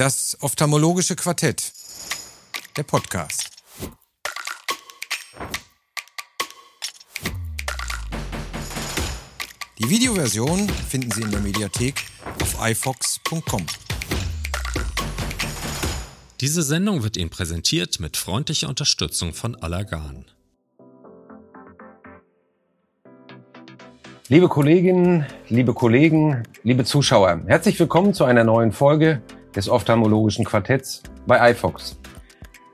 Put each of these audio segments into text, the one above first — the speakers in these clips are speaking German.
Das ophthalmologische Quartett. Der Podcast. Die Videoversion finden Sie in der Mediathek auf ifox.com. Diese Sendung wird Ihnen präsentiert mit freundlicher Unterstützung von Allergan. Liebe Kolleginnen, liebe Kollegen, liebe Zuschauer, herzlich willkommen zu einer neuen Folge des ophthalmologischen Quartetts bei iFox.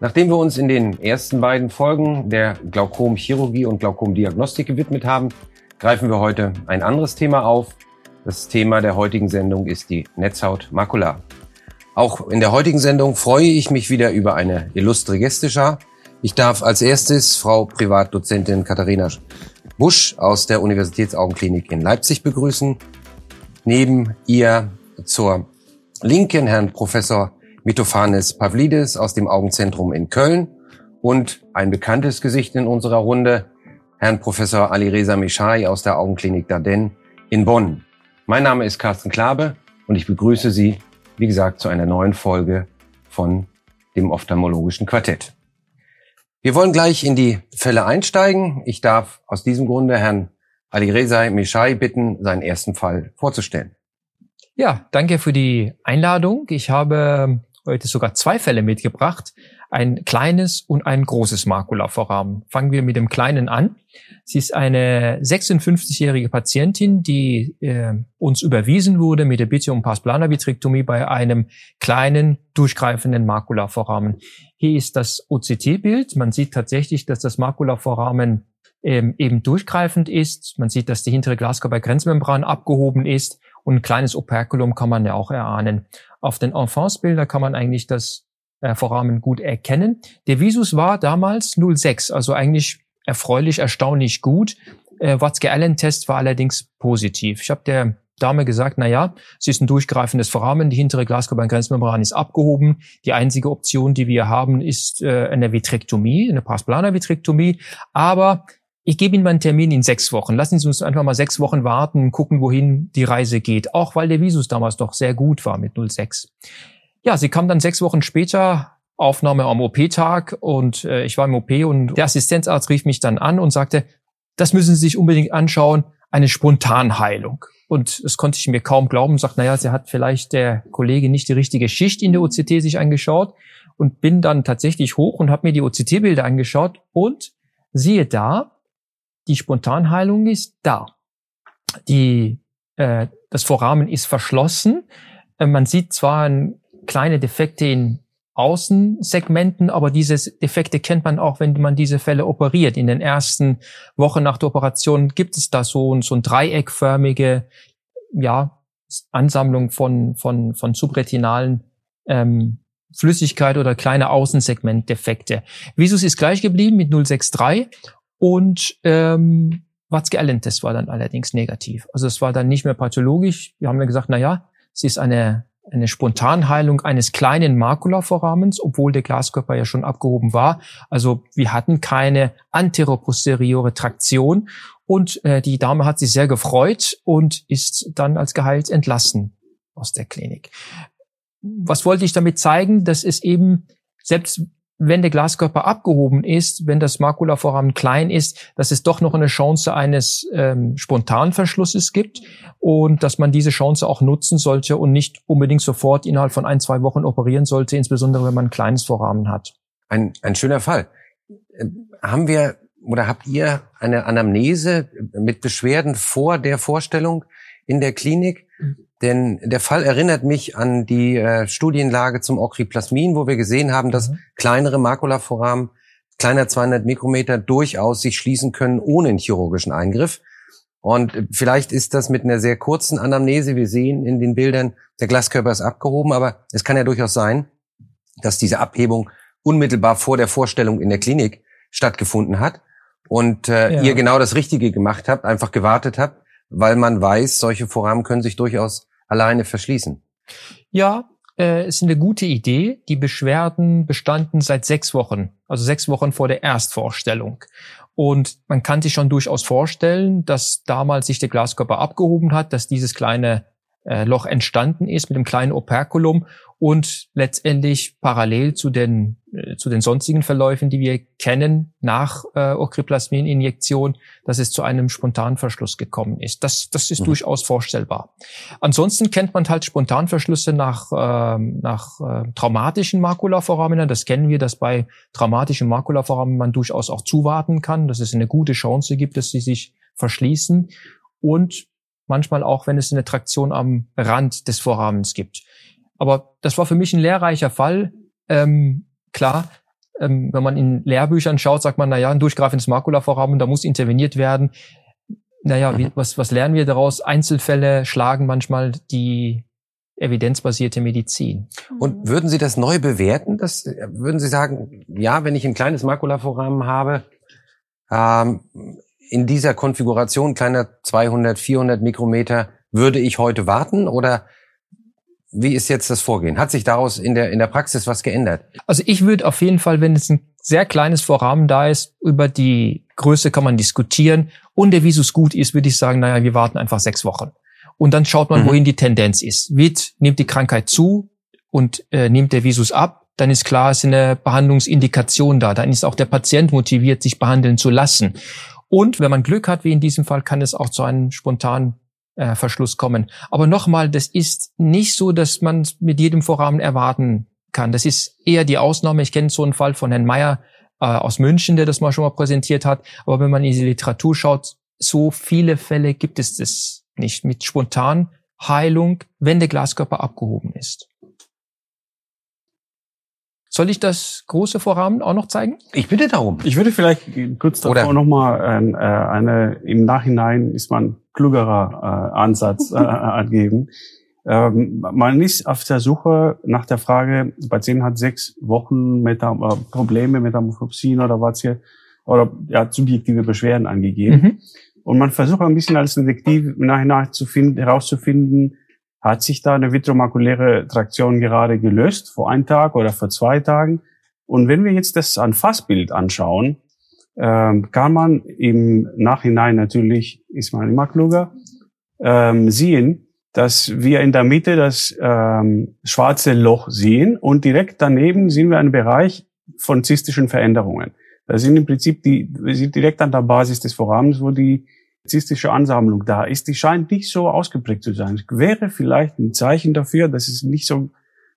Nachdem wir uns in den ersten beiden Folgen der Glaukomchirurgie und Glaukomdiagnostik gewidmet haben, greifen wir heute ein anderes Thema auf. Das Thema der heutigen Sendung ist die Netzhaut makular. Auch in der heutigen Sendung freue ich mich wieder über eine illustre Gästeschar. Ich darf als erstes Frau Privatdozentin Katharina Busch aus der Universitätsaugenklinik in Leipzig begrüßen. Neben ihr zur Linken Herrn Professor Mitophanes Pavlidis aus dem Augenzentrum in Köln und ein bekanntes Gesicht in unserer Runde, Herrn Professor Alireza Mishai aus der Augenklinik Darden in Bonn. Mein Name ist Carsten Klabe und ich begrüße Sie, wie gesagt, zu einer neuen Folge von dem ophthalmologischen Quartett. Wir wollen gleich in die Fälle einsteigen. Ich darf aus diesem Grunde Herrn Ali Rezai Mishai bitten, seinen ersten Fall vorzustellen. Ja, danke für die Einladung. Ich habe heute sogar zwei Fälle mitgebracht. Ein kleines und ein großes Makulavorrahmen. Fangen wir mit dem kleinen an. Sie ist eine 56-jährige Patientin, die äh, uns überwiesen wurde mit der Bitte um Pasplana-Vitrektomie bei einem kleinen, durchgreifenden Makulavorrahmen. Hier ist das OCT-Bild. Man sieht tatsächlich, dass das Makulavorrahmen ähm, eben durchgreifend ist. Man sieht, dass die hintere Glaskörpergrenzmembran abgehoben ist und ein kleines Operculum kann man ja auch erahnen. Auf den Enfance-Bilder kann man eigentlich das äh, Vorrahmen gut erkennen. Der Visus war damals 06, also eigentlich erfreulich, erstaunlich gut. Äh, Watzke-Allen-Test war allerdings positiv. Ich habe der Dame gesagt, na ja, sie ist ein durchgreifendes Vorrahmen, die hintere Glaskörpergrenzmembran ist abgehoben. Die einzige Option, die wir haben, ist äh, eine Vitrektomie, eine Pasplana-Vitrektomie. Aber ich gebe Ihnen mal einen Termin in sechs Wochen. Lassen Sie uns einfach mal sechs Wochen warten und gucken, wohin die Reise geht. Auch weil der Visus damals doch sehr gut war mit 06. Ja, sie kam dann sechs Wochen später, Aufnahme am OP-Tag und äh, ich war im OP und der Assistenzarzt rief mich dann an und sagte, das müssen Sie sich unbedingt anschauen, eine Spontanheilung. Und das konnte ich mir kaum glauben. Sagt, naja, sie hat vielleicht der Kollege nicht die richtige Schicht in der OCT sich angeschaut und bin dann tatsächlich hoch und habe mir die OCT-Bilder angeschaut und siehe da, die Spontanheilung ist da. Die, äh, das Vorrahmen ist verschlossen. Äh, man sieht zwar ein, kleine Defekte in Außensegmenten, aber diese Defekte kennt man auch, wenn man diese Fälle operiert. In den ersten Wochen nach der Operation gibt es da so, so ein dreieckförmige, ja, Ansammlung von, von, von subretinalen ähm, Flüssigkeit oder kleine Außensegmentdefekte. Visus ist gleich geblieben mit 063 und ähm, Watzke-Allen-Test war dann allerdings negativ. Also es war dann nicht mehr pathologisch. Wir haben ja gesagt, na ja, sie ist eine eine Spontanheilung eines kleinen Makulavorrahmens, obwohl der Glaskörper ja schon abgehoben war. Also wir hatten keine anteroposteriore Traktion und äh, die Dame hat sich sehr gefreut und ist dann als geheilt entlassen aus der Klinik. Was wollte ich damit zeigen? Das ist eben, selbst wenn der Glaskörper abgehoben ist, wenn das Makulavorrahmen klein ist, dass es doch noch eine Chance eines ähm, Spontanverschlusses gibt und dass man diese Chance auch nutzen sollte und nicht unbedingt sofort innerhalb von ein, zwei Wochen operieren sollte, insbesondere wenn man ein kleines Vorrahmen hat. Ein, ein schöner Fall. Äh, haben wir oder habt ihr eine Anamnese mit Beschwerden vor der Vorstellung in der Klinik? Denn der Fall erinnert mich an die äh, Studienlage zum Okriplasmin, wo wir gesehen haben, dass mhm. kleinere Makulaforamen, kleiner 200 Mikrometer, durchaus sich schließen können ohne einen chirurgischen Eingriff. Und vielleicht ist das mit einer sehr kurzen Anamnese. Wir sehen in den Bildern, der Glaskörper ist abgehoben, aber es kann ja durchaus sein, dass diese Abhebung unmittelbar vor der Vorstellung in der Klinik stattgefunden hat und äh, ja. ihr genau das Richtige gemacht habt, einfach gewartet habt, weil man weiß, solche Vorrahmen können sich durchaus alleine verschließen. Ja, äh, ist eine gute Idee. Die Beschwerden bestanden seit sechs Wochen, also sechs Wochen vor der Erstvorstellung. Und man kann sich schon durchaus vorstellen, dass damals sich der Glaskörper abgehoben hat, dass dieses kleine äh, Loch entstanden ist mit dem kleinen Operculum und letztendlich parallel zu den, äh, zu den sonstigen Verläufen, die wir kennen nach äh, Okriplasmin-Injektion, dass es zu einem Spontanverschluss gekommen ist. Das, das ist mhm. durchaus vorstellbar. Ansonsten kennt man halt Spontanverschlüsse nach, äh, nach äh, traumatischen Makulaforamina. Das kennen wir, dass bei traumatischen Makulaforamen man durchaus auch zuwarten kann, dass es eine gute Chance gibt, dass sie sich verschließen. Und manchmal auch, wenn es eine Traktion am Rand des Vorrahmens gibt. Aber das war für mich ein lehrreicher Fall. Ähm, klar, ähm, wenn man in Lehrbüchern schaut, sagt man, na ja, ein durchgreifendes Makulavorhaben, da muss interveniert werden. Naja, wie, was, was lernen wir daraus? Einzelfälle schlagen manchmal die evidenzbasierte Medizin. Und würden Sie das neu bewerten? Das, würden Sie sagen, ja, wenn ich ein kleines Makulavorrahmen habe, ähm, in dieser Konfiguration kleiner 200, 400 Mikrometer würde ich heute warten oder wie ist jetzt das Vorgehen? Hat sich daraus in der, in der Praxis was geändert? Also ich würde auf jeden Fall, wenn es ein sehr kleines Vorrahmen da ist, über die Größe kann man diskutieren. Und der Visus gut ist, würde ich sagen, naja, wir warten einfach sechs Wochen. Und dann schaut man, mhm. wohin die Tendenz ist. Wird, nimmt die Krankheit zu und äh, nimmt der Visus ab, dann ist klar, es ist eine Behandlungsindikation da. Dann ist auch der Patient motiviert, sich behandeln zu lassen. Und wenn man Glück hat, wie in diesem Fall, kann es auch zu einem spontanen äh, Verschluss kommen. Aber nochmal, das ist nicht so, dass man mit jedem Vorrahmen erwarten kann. Das ist eher die Ausnahme. Ich kenne so einen Fall von Herrn Meyer äh, aus München, der das mal schon mal präsentiert hat. Aber wenn man in die Literatur schaut, so viele Fälle gibt es das nicht mit Spontanheilung, wenn der Glaskörper abgehoben ist. Soll ich das große Vorrahmen auch noch zeigen? Ich bitte darum. Ich würde vielleicht kurz davor nochmal äh, eine, im Nachhinein ist man klugerer äh, Ansatz äh, angeben. Ähm, man ist auf der Suche nach der Frage, Patient hat sechs Wochen Metam äh, Probleme, Metamorphosien oder was hier, oder ja, subjektive Beschwerden angegeben. Mhm. Und man versucht ein bisschen als Detektiv im Nachhinein zu finden, herauszufinden, hat sich da eine vitromakuläre Traktion gerade gelöst, vor einem Tag oder vor zwei Tagen? Und wenn wir jetzt das an Fassbild anschauen, ähm, kann man im Nachhinein natürlich, ist man immer kluger, ähm, sehen, dass wir in der Mitte das ähm, schwarze Loch sehen und direkt daneben sehen wir einen Bereich von zystischen Veränderungen. Das sind im Prinzip die, wir sind direkt an der Basis des Vorrahmens, wo die zystische Ansammlung da ist, die scheint nicht so ausgeprägt zu sein. Es wäre vielleicht ein Zeichen dafür, dass es nicht so,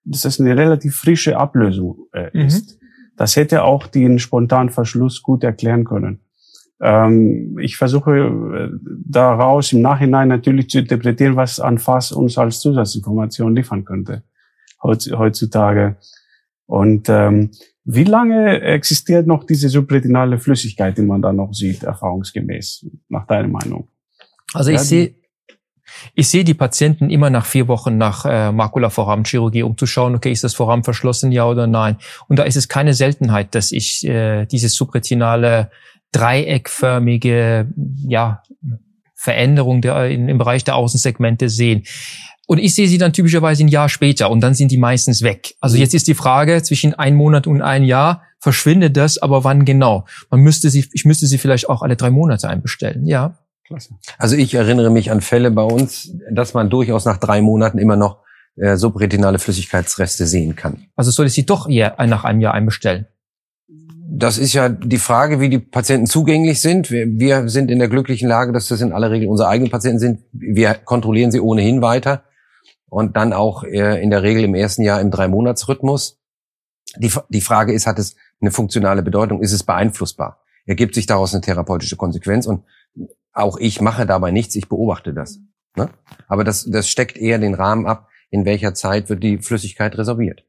dass es eine relativ frische Ablösung äh, mhm. Das hätte auch den spontanen Verschluss gut erklären können. Ähm, ich versuche äh, daraus im Nachhinein natürlich zu interpretieren, was an Fass uns als Zusatzinformation liefern könnte heutzutage. Und ähm, wie lange existiert noch diese subretinale Flüssigkeit, die man da noch sieht, erfahrungsgemäß, nach deiner Meinung? Also ich ja, sehe ich sehe die Patienten immer nach vier Wochen nach äh, Makulavorrahmenchirurgie, um zu schauen, okay, ist das Vorrahmen verschlossen, ja oder nein. Und da ist es keine Seltenheit, dass ich äh, dieses subretinale dreieckförmige ja, Veränderung der, in, im Bereich der Außensegmente sehen. Und ich sehe sie dann typischerweise ein Jahr später und dann sind die meistens weg. Also mhm. jetzt ist die Frage zwischen ein Monat und ein Jahr, verschwindet das, aber wann genau? Man müsste sie, ich müsste sie vielleicht auch alle drei Monate einbestellen, ja. Klasse. Also ich erinnere mich an Fälle bei uns, dass man durchaus nach drei Monaten immer noch äh, subretinale Flüssigkeitsreste sehen kann. Also soll ich sie doch eher nach einem Jahr einbestellen? Das ist ja die Frage, wie die Patienten zugänglich sind. Wir, wir sind in der glücklichen Lage, dass das in aller Regel unsere eigenen Patienten sind. Wir kontrollieren sie ohnehin weiter und dann auch äh, in der Regel im ersten Jahr im Drei-Monats-Rhythmus. Die, die Frage ist, hat es eine funktionale Bedeutung? Ist es beeinflussbar? Ergibt sich daraus eine therapeutische Konsequenz? Und auch ich mache dabei nichts, ich beobachte das. Ne? Aber das, das steckt eher den Rahmen ab, in welcher Zeit wird die Flüssigkeit resorbiert.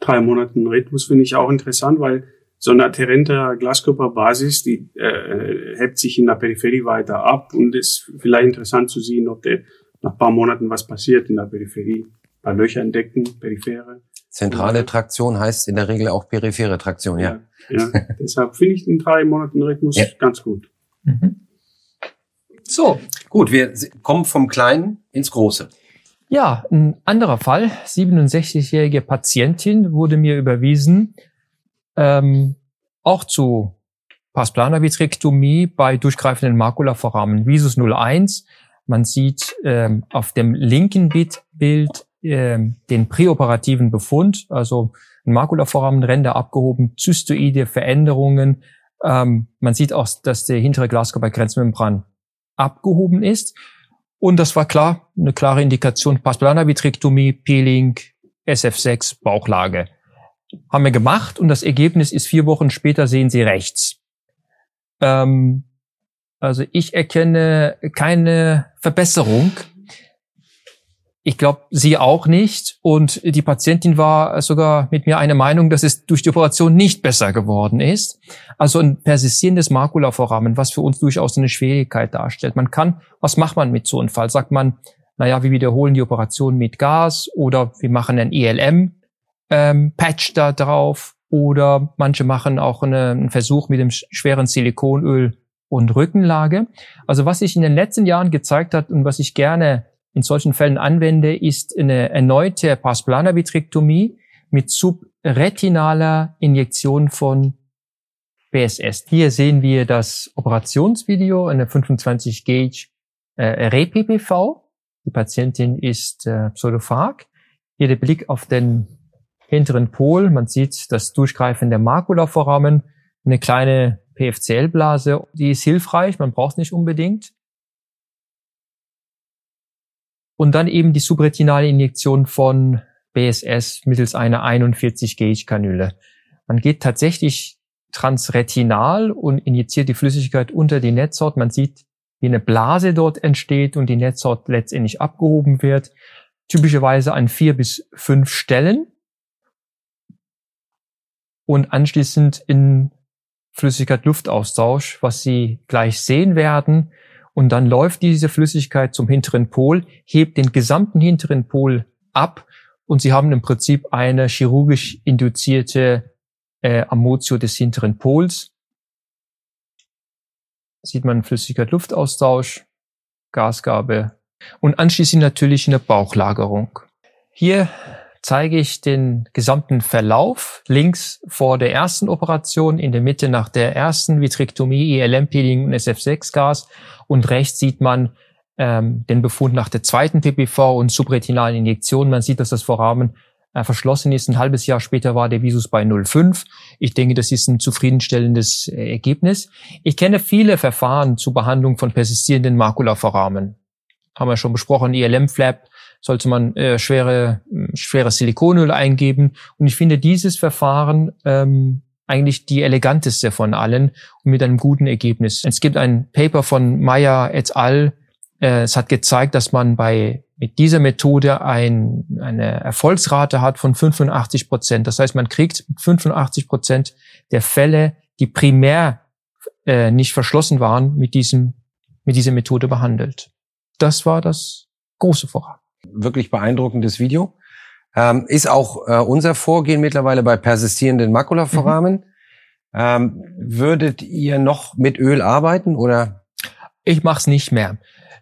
Drei Monaten Rhythmus finde ich auch interessant, weil so eine adherente Glaskörperbasis, die äh, hebt sich in der Peripherie weiter ab und ist vielleicht interessant zu sehen, ob der nach paar Monaten was passiert in der Peripherie. Ein paar Löcher entdecken, periphere. Zentrale Traktion heißt in der Regel auch periphere Traktion, ja. Ja, ja. deshalb finde ich den drei Monaten Rhythmus ja. ganz gut. Mhm. So, gut, wir kommen vom Kleinen ins Große. Ja, ein anderer Fall, 67-jährige Patientin wurde mir überwiesen, ähm, auch zu Pasplana Vitrektomie bei durchgreifenden Makulavorrahmen Visus 01 Man sieht ähm, auf dem linken Bild ähm, den präoperativen Befund, also ein Makulavorrahmen, Ränder abgehoben, zystoide Veränderungen. Ähm, man sieht auch, dass der hintere Glaskörpergrenzmembran abgehoben ist. Und das war klar, eine klare Indikation, Pasplana-Vitrektomie, Peeling, SF6, Bauchlage. Haben wir gemacht und das Ergebnis ist vier Wochen später, sehen Sie rechts. Ähm, also ich erkenne keine Verbesserung ich glaube, sie auch nicht. Und die Patientin war sogar mit mir einer Meinung, dass es durch die Operation nicht besser geworden ist. Also ein persistierendes Makulavorrahmen, was für uns durchaus eine Schwierigkeit darstellt. Man kann, was macht man mit so einem Fall? Sagt man, naja, wir wiederholen die Operation mit Gas oder wir machen ein ELM-Patch ähm, da drauf oder manche machen auch eine, einen Versuch mit dem schweren Silikonöl und Rückenlage. Also was sich in den letzten Jahren gezeigt hat und was ich gerne in solchen Fällen anwende, ist eine erneute Pasplana-Vitrektomie mit subretinaler Injektion von BSS. Hier sehen wir das Operationsvideo, eine 25 Gauge äh, RePPV. Die Patientin ist äh, pseudophag. Hier der Blick auf den hinteren Pol. Man sieht das Durchgreifen der Makulavorrahmen, eine kleine PFCL-Blase. Die ist hilfreich, man braucht es nicht unbedingt und dann eben die subretinale Injektion von BSS mittels einer 41 Gauge Kanüle. Man geht tatsächlich transretinal und injiziert die Flüssigkeit unter die Netzhaut. Man sieht, wie eine Blase dort entsteht und die Netzhaut letztendlich abgehoben wird. Typischerweise an vier bis fünf Stellen. Und anschließend in Flüssigkeit-Luftaustausch, was Sie gleich sehen werden, und dann läuft diese Flüssigkeit zum hinteren Pol, hebt den gesamten hinteren Pol ab und Sie haben im Prinzip eine chirurgisch induzierte äh, Amotio des hinteren Pols. Sieht man Flüssigkeit-Luftaustausch, Gasgabe und anschließend natürlich eine Bauchlagerung. Hier zeige ich den gesamten Verlauf. Links vor der ersten Operation, in der Mitte nach der ersten Vitrektomie, ELM-Peeling und SF6-Gas und rechts sieht man ähm, den Befund nach der zweiten PPV und subretinalen Injektion. Man sieht, dass das Vorrahmen äh, verschlossen ist. Ein halbes Jahr später war der Visus bei 0,5. Ich denke, das ist ein zufriedenstellendes äh, Ergebnis. Ich kenne viele Verfahren zur Behandlung von persistierenden Makulavorrahmen. Haben wir schon besprochen, ELM-Flap, sollte man äh, schwere, schwere Silikonöl eingeben. Und ich finde dieses Verfahren ähm, eigentlich die eleganteste von allen und mit einem guten Ergebnis. Es gibt ein Paper von Meyer et al. Äh, es hat gezeigt, dass man bei mit dieser Methode ein, eine Erfolgsrate hat von 85 Prozent. Das heißt, man kriegt 85 Prozent der Fälle, die primär äh, nicht verschlossen waren, mit diesem mit dieser Methode behandelt. Das war das große Vorhaben. Wirklich beeindruckendes Video. Ähm, ist auch äh, unser Vorgehen mittlerweile bei persistierenden Makulaforamen. Mhm. Ähm, würdet ihr noch mit Öl arbeiten oder? Ich mache es nicht mehr.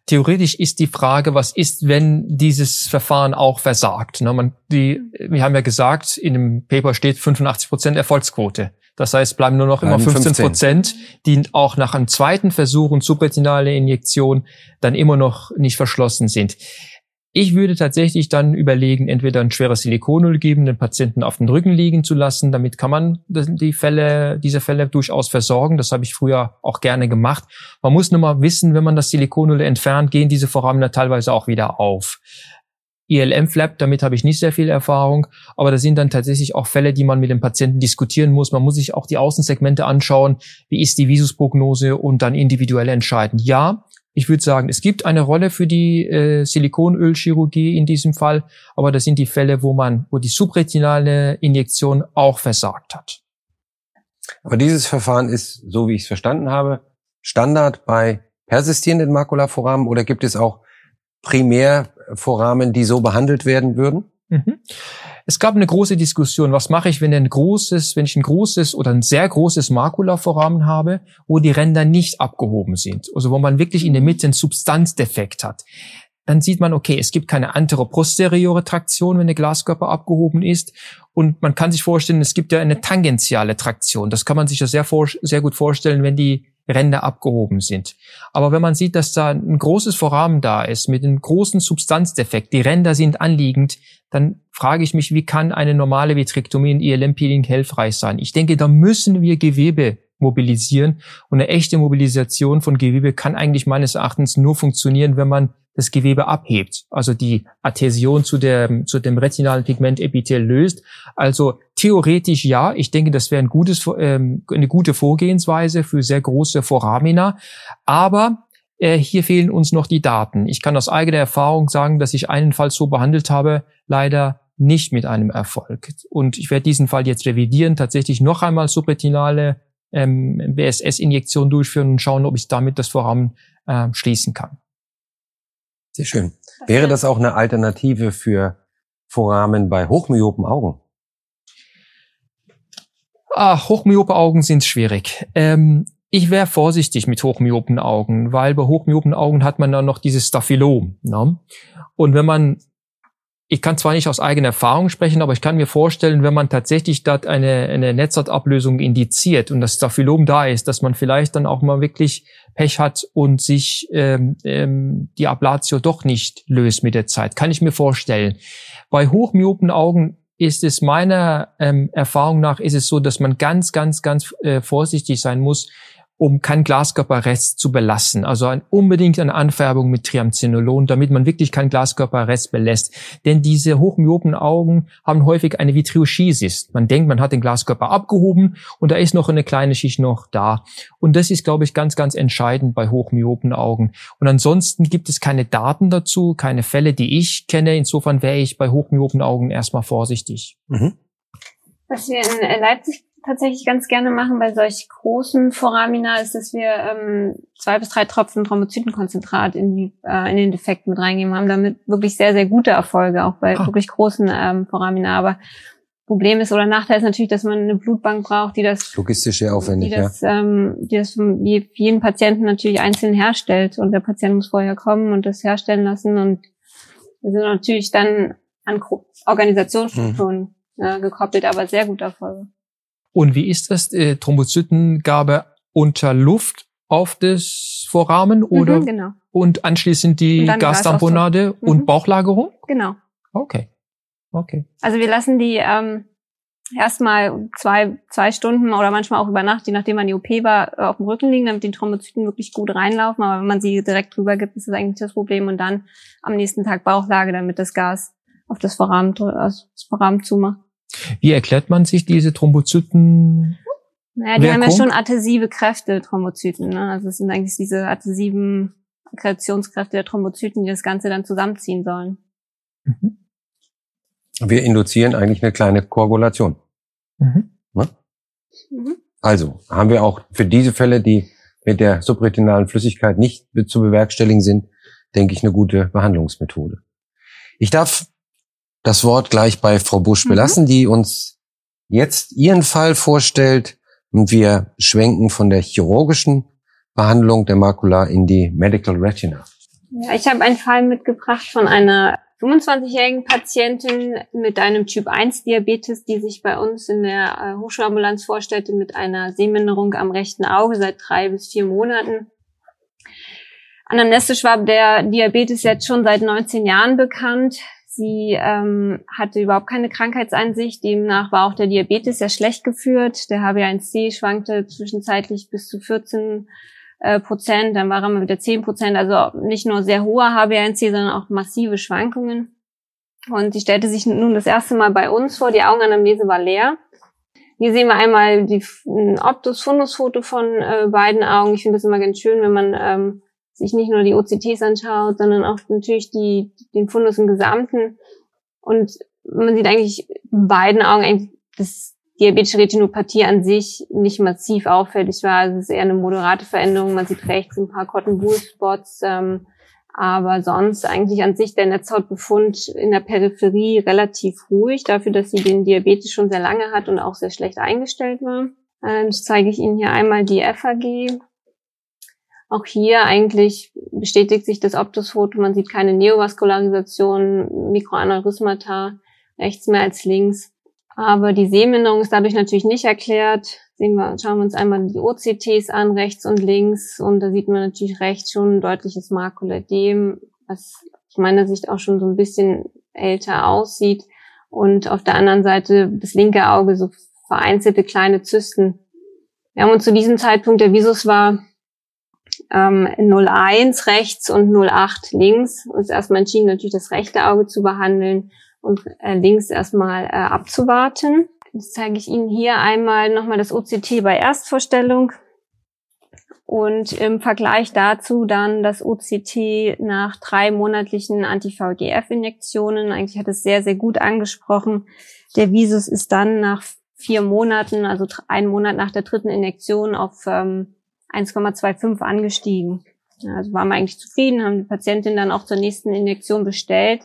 Theoretisch ist die Frage, was ist, wenn dieses Verfahren auch versagt? Ne, man, die, wir haben ja gesagt, in dem Paper steht 85 Prozent Erfolgsquote. Das heißt, bleiben nur noch immer 15 Prozent, die auch nach einem zweiten Versuch und subretinale Injektion dann immer noch nicht verschlossen sind. Ich würde tatsächlich dann überlegen, entweder ein schweres Silikonöl geben, den Patienten auf den Rücken liegen zu lassen. Damit kann man die Fälle, diese Fälle durchaus versorgen. Das habe ich früher auch gerne gemacht. Man muss nur mal wissen, wenn man das Silikonöl entfernt, gehen diese Foramina teilweise auch wieder auf. ILM-Flap, damit habe ich nicht sehr viel Erfahrung, aber das sind dann tatsächlich auch Fälle, die man mit dem Patienten diskutieren muss. Man muss sich auch die Außensegmente anschauen, wie ist die Visusprognose und dann individuell entscheiden. Ja, ich würde sagen, es gibt eine Rolle für die äh, Silikonölchirurgie in diesem Fall, aber das sind die Fälle, wo man, wo die subretinale Injektion auch versagt hat. Aber dieses Verfahren ist, so wie ich es verstanden habe, Standard bei persistierenden Makulaforamen oder gibt es auch Primärforamen, die so behandelt werden würden? Mhm. Es gab eine große Diskussion, was mache ich, wenn ein großes, wenn ich ein großes oder ein sehr großes Makulaforamen habe, wo die Ränder nicht abgehoben sind, also wo man wirklich in der Mitte einen Substanzdefekt hat. dann sieht man, okay, es gibt keine anteroposteriore Traktion, wenn der Glaskörper abgehoben ist. Und man kann sich vorstellen, es gibt ja eine tangentiale Traktion. Das kann man sich ja sehr, sehr gut vorstellen, wenn die Ränder abgehoben sind. Aber wenn man sieht, dass da ein großes Vorrahmen da ist mit einem großen Substanzdefekt, die Ränder sind anliegend, dann frage ich mich, wie kann eine normale Vitrektomie in ILM-Peeling hilfreich sein? Ich denke, da müssen wir Gewebe mobilisieren. Und eine echte Mobilisation von Gewebe kann eigentlich meines Erachtens nur funktionieren, wenn man das Gewebe abhebt, also die Adhäsion zu, der, zu dem retinalen Pigment Epithel löst. Also theoretisch ja, ich denke, das wäre ein gutes, ähm, eine gute Vorgehensweise für sehr große Foramina. Aber äh, hier fehlen uns noch die Daten. Ich kann aus eigener Erfahrung sagen, dass ich einen Fall so behandelt habe, leider nicht mit einem Erfolg. Und ich werde diesen Fall jetzt revidieren, tatsächlich noch einmal subretinale ähm, BSS-Injektion durchführen und schauen, ob ich damit das Vorhaben äh, schließen kann. Sehr schön. Wäre das auch eine Alternative für Foramen bei hochmyopen Augen? Ah, hochmyope Augen sind schwierig. Ähm, ich wäre vorsichtig mit hochmyopen Augen, weil bei hochmyopen Augen hat man dann noch dieses Staphylom. Ne? Und wenn man ich kann zwar nicht aus eigener Erfahrung sprechen, aber ich kann mir vorstellen, wenn man tatsächlich dort eine, eine Netzhautablösung indiziert und das Staphylom da ist, dass man vielleicht dann auch mal wirklich Pech hat und sich ähm, ähm, die Ablatio doch nicht löst mit der Zeit. Kann ich mir vorstellen. Bei hochmyopen Augen ist es meiner ähm, Erfahrung nach ist es so, dass man ganz, ganz, ganz äh, vorsichtig sein muss, um keinen Glaskörperrest zu belassen. Also ein, unbedingt eine Anfärbung mit Triamcinolon, damit man wirklich keinen Glaskörperrest belässt. Denn diese hochmyopen Augen haben häufig eine Vitrioschisis. Man denkt, man hat den Glaskörper abgehoben und da ist noch eine kleine Schicht noch da. Und das ist, glaube ich, ganz, ganz entscheidend bei hochmyopen Augen. Und ansonsten gibt es keine Daten dazu, keine Fälle, die ich kenne. Insofern wäre ich bei hochmyopen Augen erstmal vorsichtig. Mhm. Was wir in Leipzig tatsächlich ganz gerne machen bei solch großen Foramina, ist, dass wir ähm, zwei bis drei Tropfen Thrombozytenkonzentrat in, die, äh, in den Defekt mit reingeben. Haben damit wirklich sehr, sehr gute Erfolge, auch bei ah. wirklich großen ähm, Foramina. Aber Problem ist oder Nachteil ist natürlich, dass man eine Blutbank braucht, die das logistisch sehr aufwendig, die das, ja. ähm, die das die jeden Patienten natürlich einzeln herstellt und der Patient muss vorher kommen und das herstellen lassen und wir sind natürlich dann an Organisationsstrukturen mhm. äh, gekoppelt, aber sehr gute Erfolge. Und wie ist das, äh, Thrombozytengabe unter Luft auf das Vorrahmen mhm, oder? Mhm, genau. Und anschließend die und Gastamponade mhm. und Bauchlagerung? Genau. Okay. Okay. Also wir lassen die ähm, erstmal zwei, zwei Stunden oder manchmal auch über Nacht, je nachdem man die OP war, auf dem Rücken liegen, damit die Thrombozyten wirklich gut reinlaufen. Aber wenn man sie direkt drüber gibt, ist das eigentlich das Problem. Und dann am nächsten Tag Bauchlage, damit das Gas auf das Vorrahmen, das Vorrahmen zumacht. Wie erklärt man sich diese Thrombozyten? Naja, die Wirkung? haben ja schon adhäsive Kräfte, Thrombozyten. Ne? Also es sind eigentlich diese adhäsiven Akkretitionskräfte der Thrombozyten, die das Ganze dann zusammenziehen sollen. Mhm. Wir induzieren eigentlich eine kleine Koagulation. Mhm. Ne? Mhm. Also haben wir auch für diese Fälle, die mit der subretinalen Flüssigkeit nicht zu bewerkstelligen sind, denke ich, eine gute Behandlungsmethode. Ich darf das Wort gleich bei Frau Busch mhm. belassen, die uns jetzt ihren Fall vorstellt. Und wir schwenken von der chirurgischen Behandlung der Makula in die Medical Retina. Ja, ich habe einen Fall mitgebracht von einer 25-jährigen Patientin mit einem Typ 1 Diabetes, die sich bei uns in der äh, Hochschulambulanz vorstellte mit einer Sehminderung am rechten Auge seit drei bis vier Monaten. Anamnestisch war der Diabetes jetzt schon seit 19 Jahren bekannt. Sie ähm, hatte überhaupt keine Krankheitseinsicht, demnach war auch der Diabetes sehr schlecht geführt. Der HbA1c schwankte zwischenzeitlich bis zu 14 äh, Prozent, dann war er mal wieder 10 Prozent, also nicht nur sehr hoher HbA1c, sondern auch massive Schwankungen. Und sie stellte sich nun das erste Mal bei uns vor, die Augenanamnese war leer. Hier sehen wir einmal die, ein Optus-Fundus-Foto von äh, beiden Augen. Ich finde das immer ganz schön, wenn man ähm, sich nicht nur die OCTs anschaut, sondern auch natürlich die, den Fundus im Gesamten. Und man sieht eigentlich in beiden Augen eigentlich, dass diabetische Retinopathie an sich nicht massiv auffällig war. Also es ist eher eine moderate Veränderung. Man sieht rechts ein paar Cotton Wool Spots, ähm, aber sonst eigentlich an sich der Netzhautbefund in der Peripherie relativ ruhig, dafür, dass sie den Diabetes schon sehr lange hat und auch sehr schlecht eingestellt war. Ähm, das zeige ich Ihnen hier einmal die FAG. Auch hier eigentlich bestätigt sich das Optusfoto. Man sieht keine Neovaskularisation, Mikroaneurysmata, rechts mehr als links. Aber die Sehminderung ist dadurch natürlich nicht erklärt. Wir, schauen wir uns einmal die OCTs an, rechts und links. Und da sieht man natürlich rechts schon ein deutliches Makuladem, was aus meiner Sicht auch schon so ein bisschen älter aussieht. Und auf der anderen Seite das linke Auge so vereinzelte kleine Zysten. Wir haben uns zu diesem Zeitpunkt, der Visus war ähm, 01 rechts und 08 links, uns erstmal entschieden, natürlich das rechte Auge zu behandeln und äh, links erstmal äh, abzuwarten. Jetzt zeige ich Ihnen hier einmal nochmal das OCT bei Erstvorstellung und im Vergleich dazu dann das OCT nach drei monatlichen Anti-VEGF-Injektionen. Eigentlich hat es sehr, sehr gut angesprochen. Der Visus ist dann nach vier Monaten, also einen Monat nach der dritten Injektion, auf ähm, 1,25 angestiegen. Also waren wir eigentlich zufrieden, haben die Patientin dann auch zur nächsten Injektion bestellt.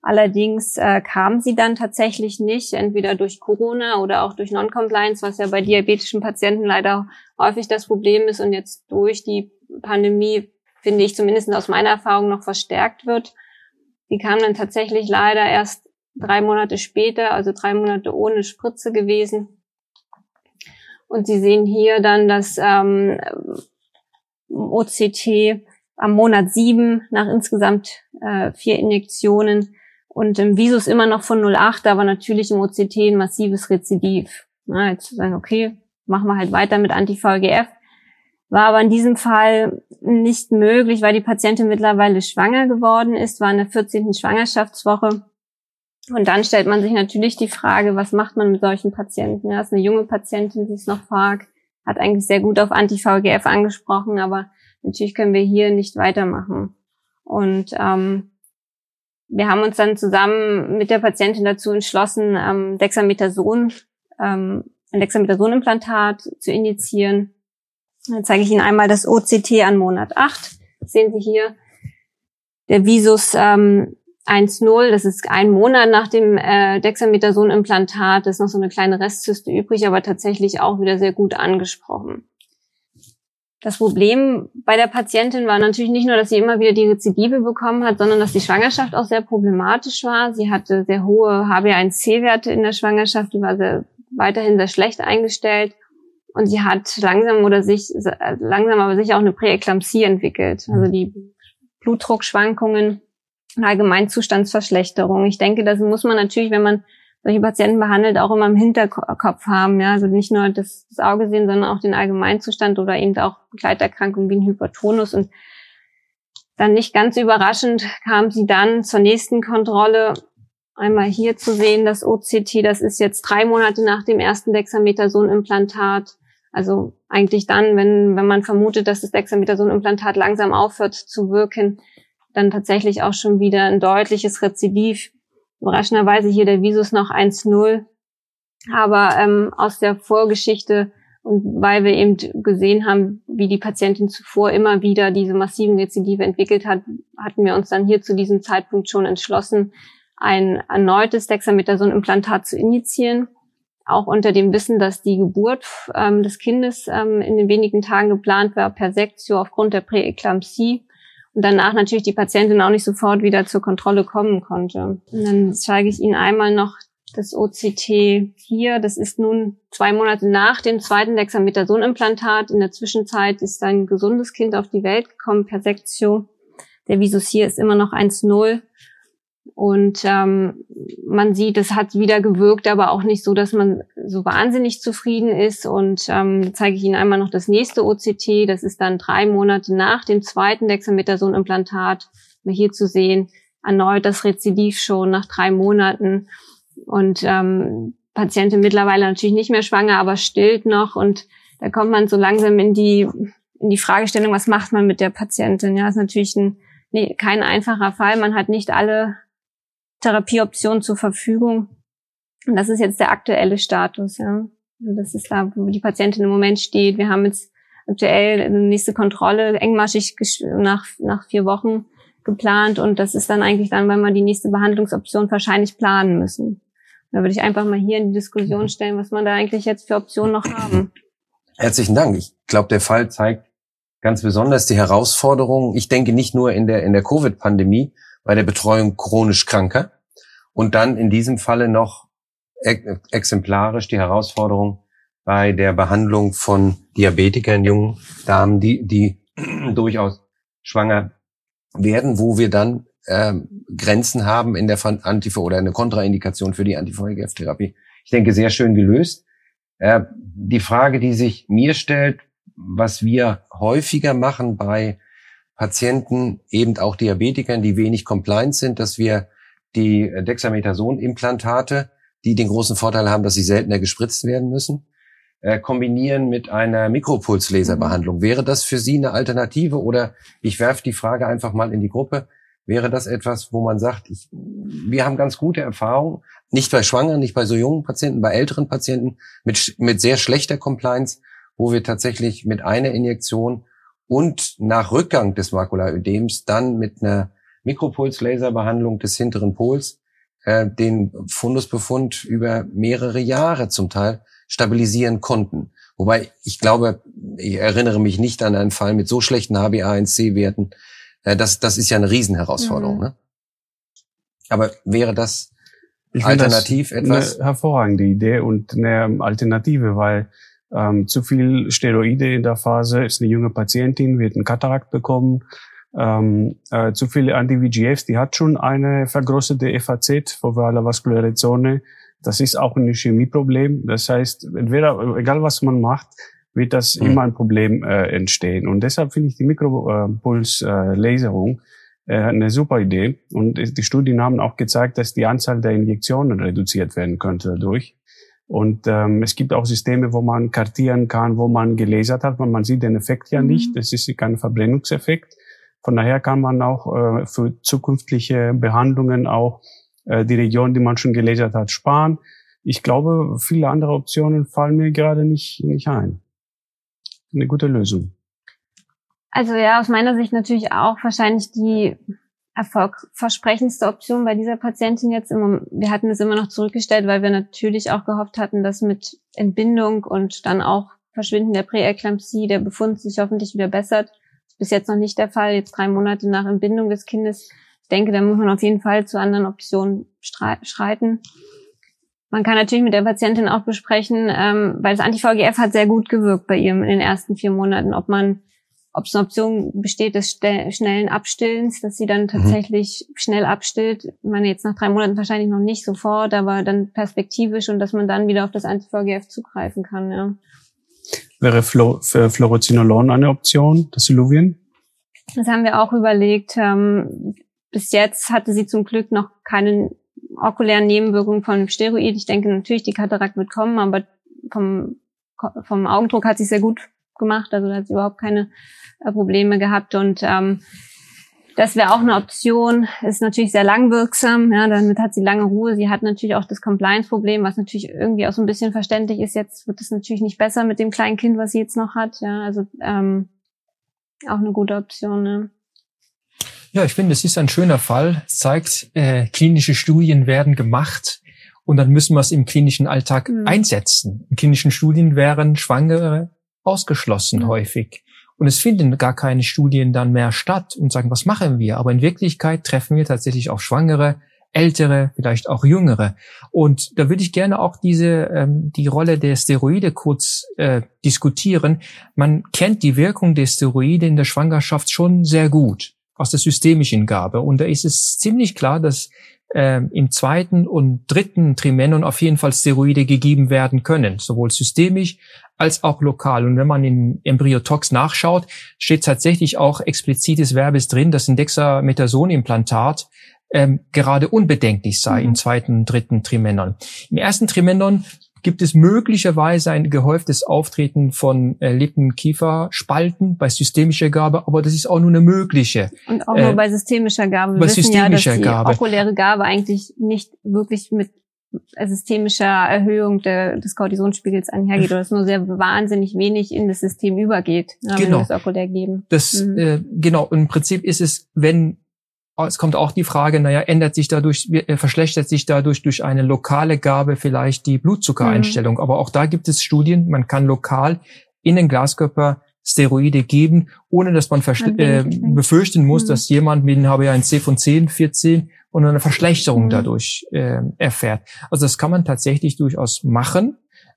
Allerdings äh, kam sie dann tatsächlich nicht, entweder durch Corona oder auch durch Non-Compliance, was ja bei diabetischen Patienten leider häufig das Problem ist und jetzt durch die Pandemie, finde ich zumindest aus meiner Erfahrung, noch verstärkt wird. Sie kam dann tatsächlich leider erst drei Monate später, also drei Monate ohne Spritze gewesen. Und Sie sehen hier dann das ähm, OCT am Monat sieben nach insgesamt äh, vier Injektionen und im Visus immer noch von 0,8, aber natürlich im OCT ein massives Rezidiv. Na, jetzt sagen, okay, machen wir halt weiter mit Anti-VEGF. War aber in diesem Fall nicht möglich, weil die Patientin mittlerweile schwanger geworden ist, war in der 14. Schwangerschaftswoche und dann stellt man sich natürlich die Frage, was macht man mit solchen Patienten? Ja, ist eine junge Patientin, die ist noch vag, hat eigentlich sehr gut auf Anti-VGF angesprochen, aber natürlich können wir hier nicht weitermachen. Und ähm, wir haben uns dann zusammen mit der Patientin dazu entschlossen, ähm, Dexamethason, ähm, ein Dexamethason-Implantat zu initiieren. Dann zeige ich Ihnen einmal das OCT an Monat 8. Das sehen Sie hier. Der Visus ähm, 1,0, das ist ein Monat nach dem äh, Dexamethason-Implantat, ist noch so eine kleine Restzyste übrig, aber tatsächlich auch wieder sehr gut angesprochen. Das Problem bei der Patientin war natürlich nicht nur, dass sie immer wieder die Rezidive bekommen hat, sondern dass die Schwangerschaft auch sehr problematisch war. Sie hatte sehr hohe HbA1c-Werte in der Schwangerschaft, die war sehr, weiterhin sehr schlecht eingestellt. Und sie hat langsam oder sich, langsam aber sicher auch eine Präeklampsie entwickelt. Also die Blutdruckschwankungen Allgemeinzustandsverschlechterung. Ich denke, das muss man natürlich, wenn man solche Patienten behandelt, auch immer im Hinterkopf haben. Ja, also nicht nur das, das Auge sehen, sondern auch den Allgemeinzustand oder eben auch Begleiterkrankungen wie ein Hypertonus. Und dann nicht ganz überraschend kam sie dann zur nächsten Kontrolle. Einmal hier zu sehen, das OCT, das ist jetzt drei Monate nach dem ersten Dexamethason-Implantat. Also eigentlich dann, wenn, wenn man vermutet, dass das Dexamethason-Implantat langsam aufhört zu wirken, dann tatsächlich auch schon wieder ein deutliches Rezidiv. Überraschenderweise hier der Visus noch 1-0. Aber ähm, aus der Vorgeschichte und weil wir eben gesehen haben, wie die Patientin zuvor immer wieder diese massiven Rezidive entwickelt hat, hatten wir uns dann hier zu diesem Zeitpunkt schon entschlossen, ein erneutes Dexamethason-Implantat zu initiieren. Auch unter dem Wissen, dass die Geburt ähm, des Kindes ähm, in den wenigen Tagen geplant war per Sektio aufgrund der Präeklampsie und danach natürlich die Patientin auch nicht sofort wieder zur Kontrolle kommen konnte. Und dann zeige ich Ihnen einmal noch das OCT hier. Das ist nun zwei Monate nach dem zweiten Dexamethason-Implantat. In der Zwischenzeit ist ein gesundes Kind auf die Welt gekommen per Sektio. Der Visus hier ist immer noch 1,0. Und ähm, man sieht, es hat wieder gewirkt, aber auch nicht so, dass man so wahnsinnig zufrieden ist. Und ähm, zeige ich Ihnen einmal noch das nächste OCT. Das ist dann drei Monate nach dem zweiten Dexamethason-Implantat. Hier zu sehen, erneut das Rezidiv schon nach drei Monaten. Und ähm, Patientin mittlerweile natürlich nicht mehr schwanger, aber stillt noch. Und da kommt man so langsam in die, in die Fragestellung, was macht man mit der Patientin? Ja, ist natürlich ein, nee, kein einfacher Fall. Man hat nicht alle Therapieoptionen zur Verfügung. Und das ist jetzt der aktuelle Status, ja. Also das ist da, wo die Patientin im Moment steht. Wir haben jetzt aktuell eine nächste Kontrolle engmaschig nach, nach vier Wochen geplant und das ist dann eigentlich dann, wenn wir die nächste Behandlungsoption wahrscheinlich planen müssen. Da würde ich einfach mal hier in die Diskussion stellen, was man da eigentlich jetzt für Optionen noch haben. Herzlichen Dank. Ich glaube, der Fall zeigt ganz besonders die Herausforderung, ich denke nicht nur in der, in der Covid-Pandemie, bei der Betreuung chronisch Kranker und dann in diesem Falle noch exemplarisch die Herausforderung bei der Behandlung von Diabetikern, jungen Damen, die, die durchaus schwanger werden, wo wir dann äh, Grenzen haben in der Antifa oder eine Kontraindikation für die Anti-VEGF-Therapie. Ich denke, sehr schön gelöst. Äh, die Frage, die sich mir stellt, was wir häufiger machen bei Patienten, eben auch Diabetikern, die wenig compliant sind, dass wir die Dexamethason-Implantate, die den großen Vorteil haben, dass sie seltener gespritzt werden müssen, äh, kombinieren mit einer Mikropulslaserbehandlung. Wäre das für Sie eine Alternative oder ich werfe die Frage einfach mal in die Gruppe, wäre das etwas, wo man sagt, ich, wir haben ganz gute Erfahrungen, nicht bei Schwangeren, nicht bei so jungen Patienten, bei älteren Patienten mit, mit sehr schlechter Compliance, wo wir tatsächlich mit einer Injektion und nach Rückgang des Makulaödems dann mit einer Mikropulslaserbehandlung des hinteren Pols äh, den Fundusbefund über mehrere Jahre zum Teil stabilisieren konnten. Wobei ich glaube, ich erinnere mich nicht an einen Fall mit so schlechten HbA1c-Werten. Äh, das, das ist ja eine Riesenherausforderung. Mhm. Ne? Aber wäre das ich alternativ das etwas? Eine hervorragende Idee und eine Alternative, weil ähm, zu viel Steroide in der Phase ist eine junge Patientin, wird ein Katarakt bekommen. Ähm, äh, zu viele Anti-VGFs, die hat schon eine vergrößerte FAZ, fovale vaskuläre Zone. Das ist auch ein Chemieproblem. Das heißt, entweder, egal was man macht, wird das mhm. immer ein Problem äh, entstehen. Und deshalb finde ich die Mikropulslaserung äh, äh, eine super Idee. Und die Studien haben auch gezeigt, dass die Anzahl der Injektionen reduziert werden könnte dadurch. Und ähm, es gibt auch Systeme, wo man kartieren kann, wo man gelasert hat, weil man sieht den Effekt ja mhm. nicht. Das ist kein Verbrennungseffekt. Von daher kann man auch äh, für zukünftige Behandlungen auch äh, die Region, die man schon gelasert hat, sparen. Ich glaube, viele andere Optionen fallen mir gerade nicht, nicht ein. Eine gute Lösung. Also ja, aus meiner Sicht natürlich auch wahrscheinlich die erfolgversprechendste Option bei dieser Patientin jetzt immer, wir hatten es immer noch zurückgestellt, weil wir natürlich auch gehofft hatten, dass mit Entbindung und dann auch Verschwinden der Präeklampsie der Befund sich hoffentlich wieder bessert. Ist bis jetzt noch nicht der Fall, jetzt drei Monate nach Entbindung des Kindes. Ich denke, da muss man auf jeden Fall zu anderen Optionen schreiten. Man kann natürlich mit der Patientin auch besprechen, ähm, weil das Anti-VGF hat sehr gut gewirkt bei ihr in den ersten vier Monaten, ob man ob es eine Option besteht des schnellen Abstillens, dass sie dann mhm. tatsächlich mhm. schnell abstillt. Ich meine, jetzt nach drei Monaten wahrscheinlich noch nicht sofort, aber dann perspektivisch und dass man dann wieder auf das Anti-VGF zugreifen kann, ja. Wäre Flo Fluorozinolon eine Option, das Illuvien? Das haben wir auch überlegt. Ähm, bis jetzt hatte sie zum Glück noch keine okulären Nebenwirkungen von Steroid. Ich denke natürlich, die Katarakt wird kommen, aber vom, vom Augendruck hat sie sehr gut gemacht. Also da hat sie überhaupt keine äh, Probleme gehabt und ähm, das wäre auch eine Option. Ist natürlich sehr langwirksam. Ja, damit hat sie lange Ruhe. Sie hat natürlich auch das Compliance-Problem, was natürlich irgendwie auch so ein bisschen verständlich ist. Jetzt wird es natürlich nicht besser mit dem kleinen Kind, was sie jetzt noch hat. Ja, also ähm, auch eine gute Option. Ne? Ja, ich finde, es ist ein schöner Fall. Es zeigt, äh, klinische Studien werden gemacht und dann müssen wir es im klinischen Alltag mhm. einsetzen. In klinischen Studien wären Schwangere ausgeschlossen mhm. häufig. Und es finden gar keine Studien dann mehr statt und sagen, was machen wir? Aber in Wirklichkeit treffen wir tatsächlich auf Schwangere, Ältere, vielleicht auch Jüngere. Und da würde ich gerne auch diese ähm, die Rolle der Steroide kurz äh, diskutieren. Man kennt die Wirkung der Steroide in der Schwangerschaft schon sehr gut aus der systemischen Gabe. Und da ist es ziemlich klar, dass äh, im zweiten und dritten Trimenon auf jeden Fall Steroide gegeben werden können, sowohl systemisch als auch lokal. Und wenn man in Embryotox nachschaut, steht tatsächlich auch explizites Verbes drin, dass ein Dexamethason-Implantat ähm, gerade unbedenklich sei mhm. im zweiten, dritten Trimenon. Im ersten Trimenon gibt es möglicherweise ein gehäuftes Auftreten von äh, Lippen-Kieferspalten bei systemischer Gabe, aber das ist auch nur eine mögliche. Und auch nur äh, bei systemischer Gabe. Wir bei wissen ja, dass die Gabe. okuläre Gabe eigentlich nicht wirklich mit systemischer Erhöhung der, des Kortisonspiegels einhergeht oder es nur sehr wahnsinnig wenig in das System übergeht, ja, genau. wenn wir das okulär geben. Das, mhm. äh, genau, im Prinzip ist es, wenn es kommt auch die Frage, naja, ändert sich dadurch, äh, verschlechtert sich dadurch durch eine lokale Gabe vielleicht die Blutzuckereinstellung. Mhm. Aber auch da gibt es Studien, man kann lokal in den Glaskörper Steroide geben, ohne dass man äh, befürchten muss, mhm. dass jemand mit einem HbA1c von 10, 14 und eine Verschlechterung mhm. dadurch äh, erfährt. Also das kann man tatsächlich durchaus machen,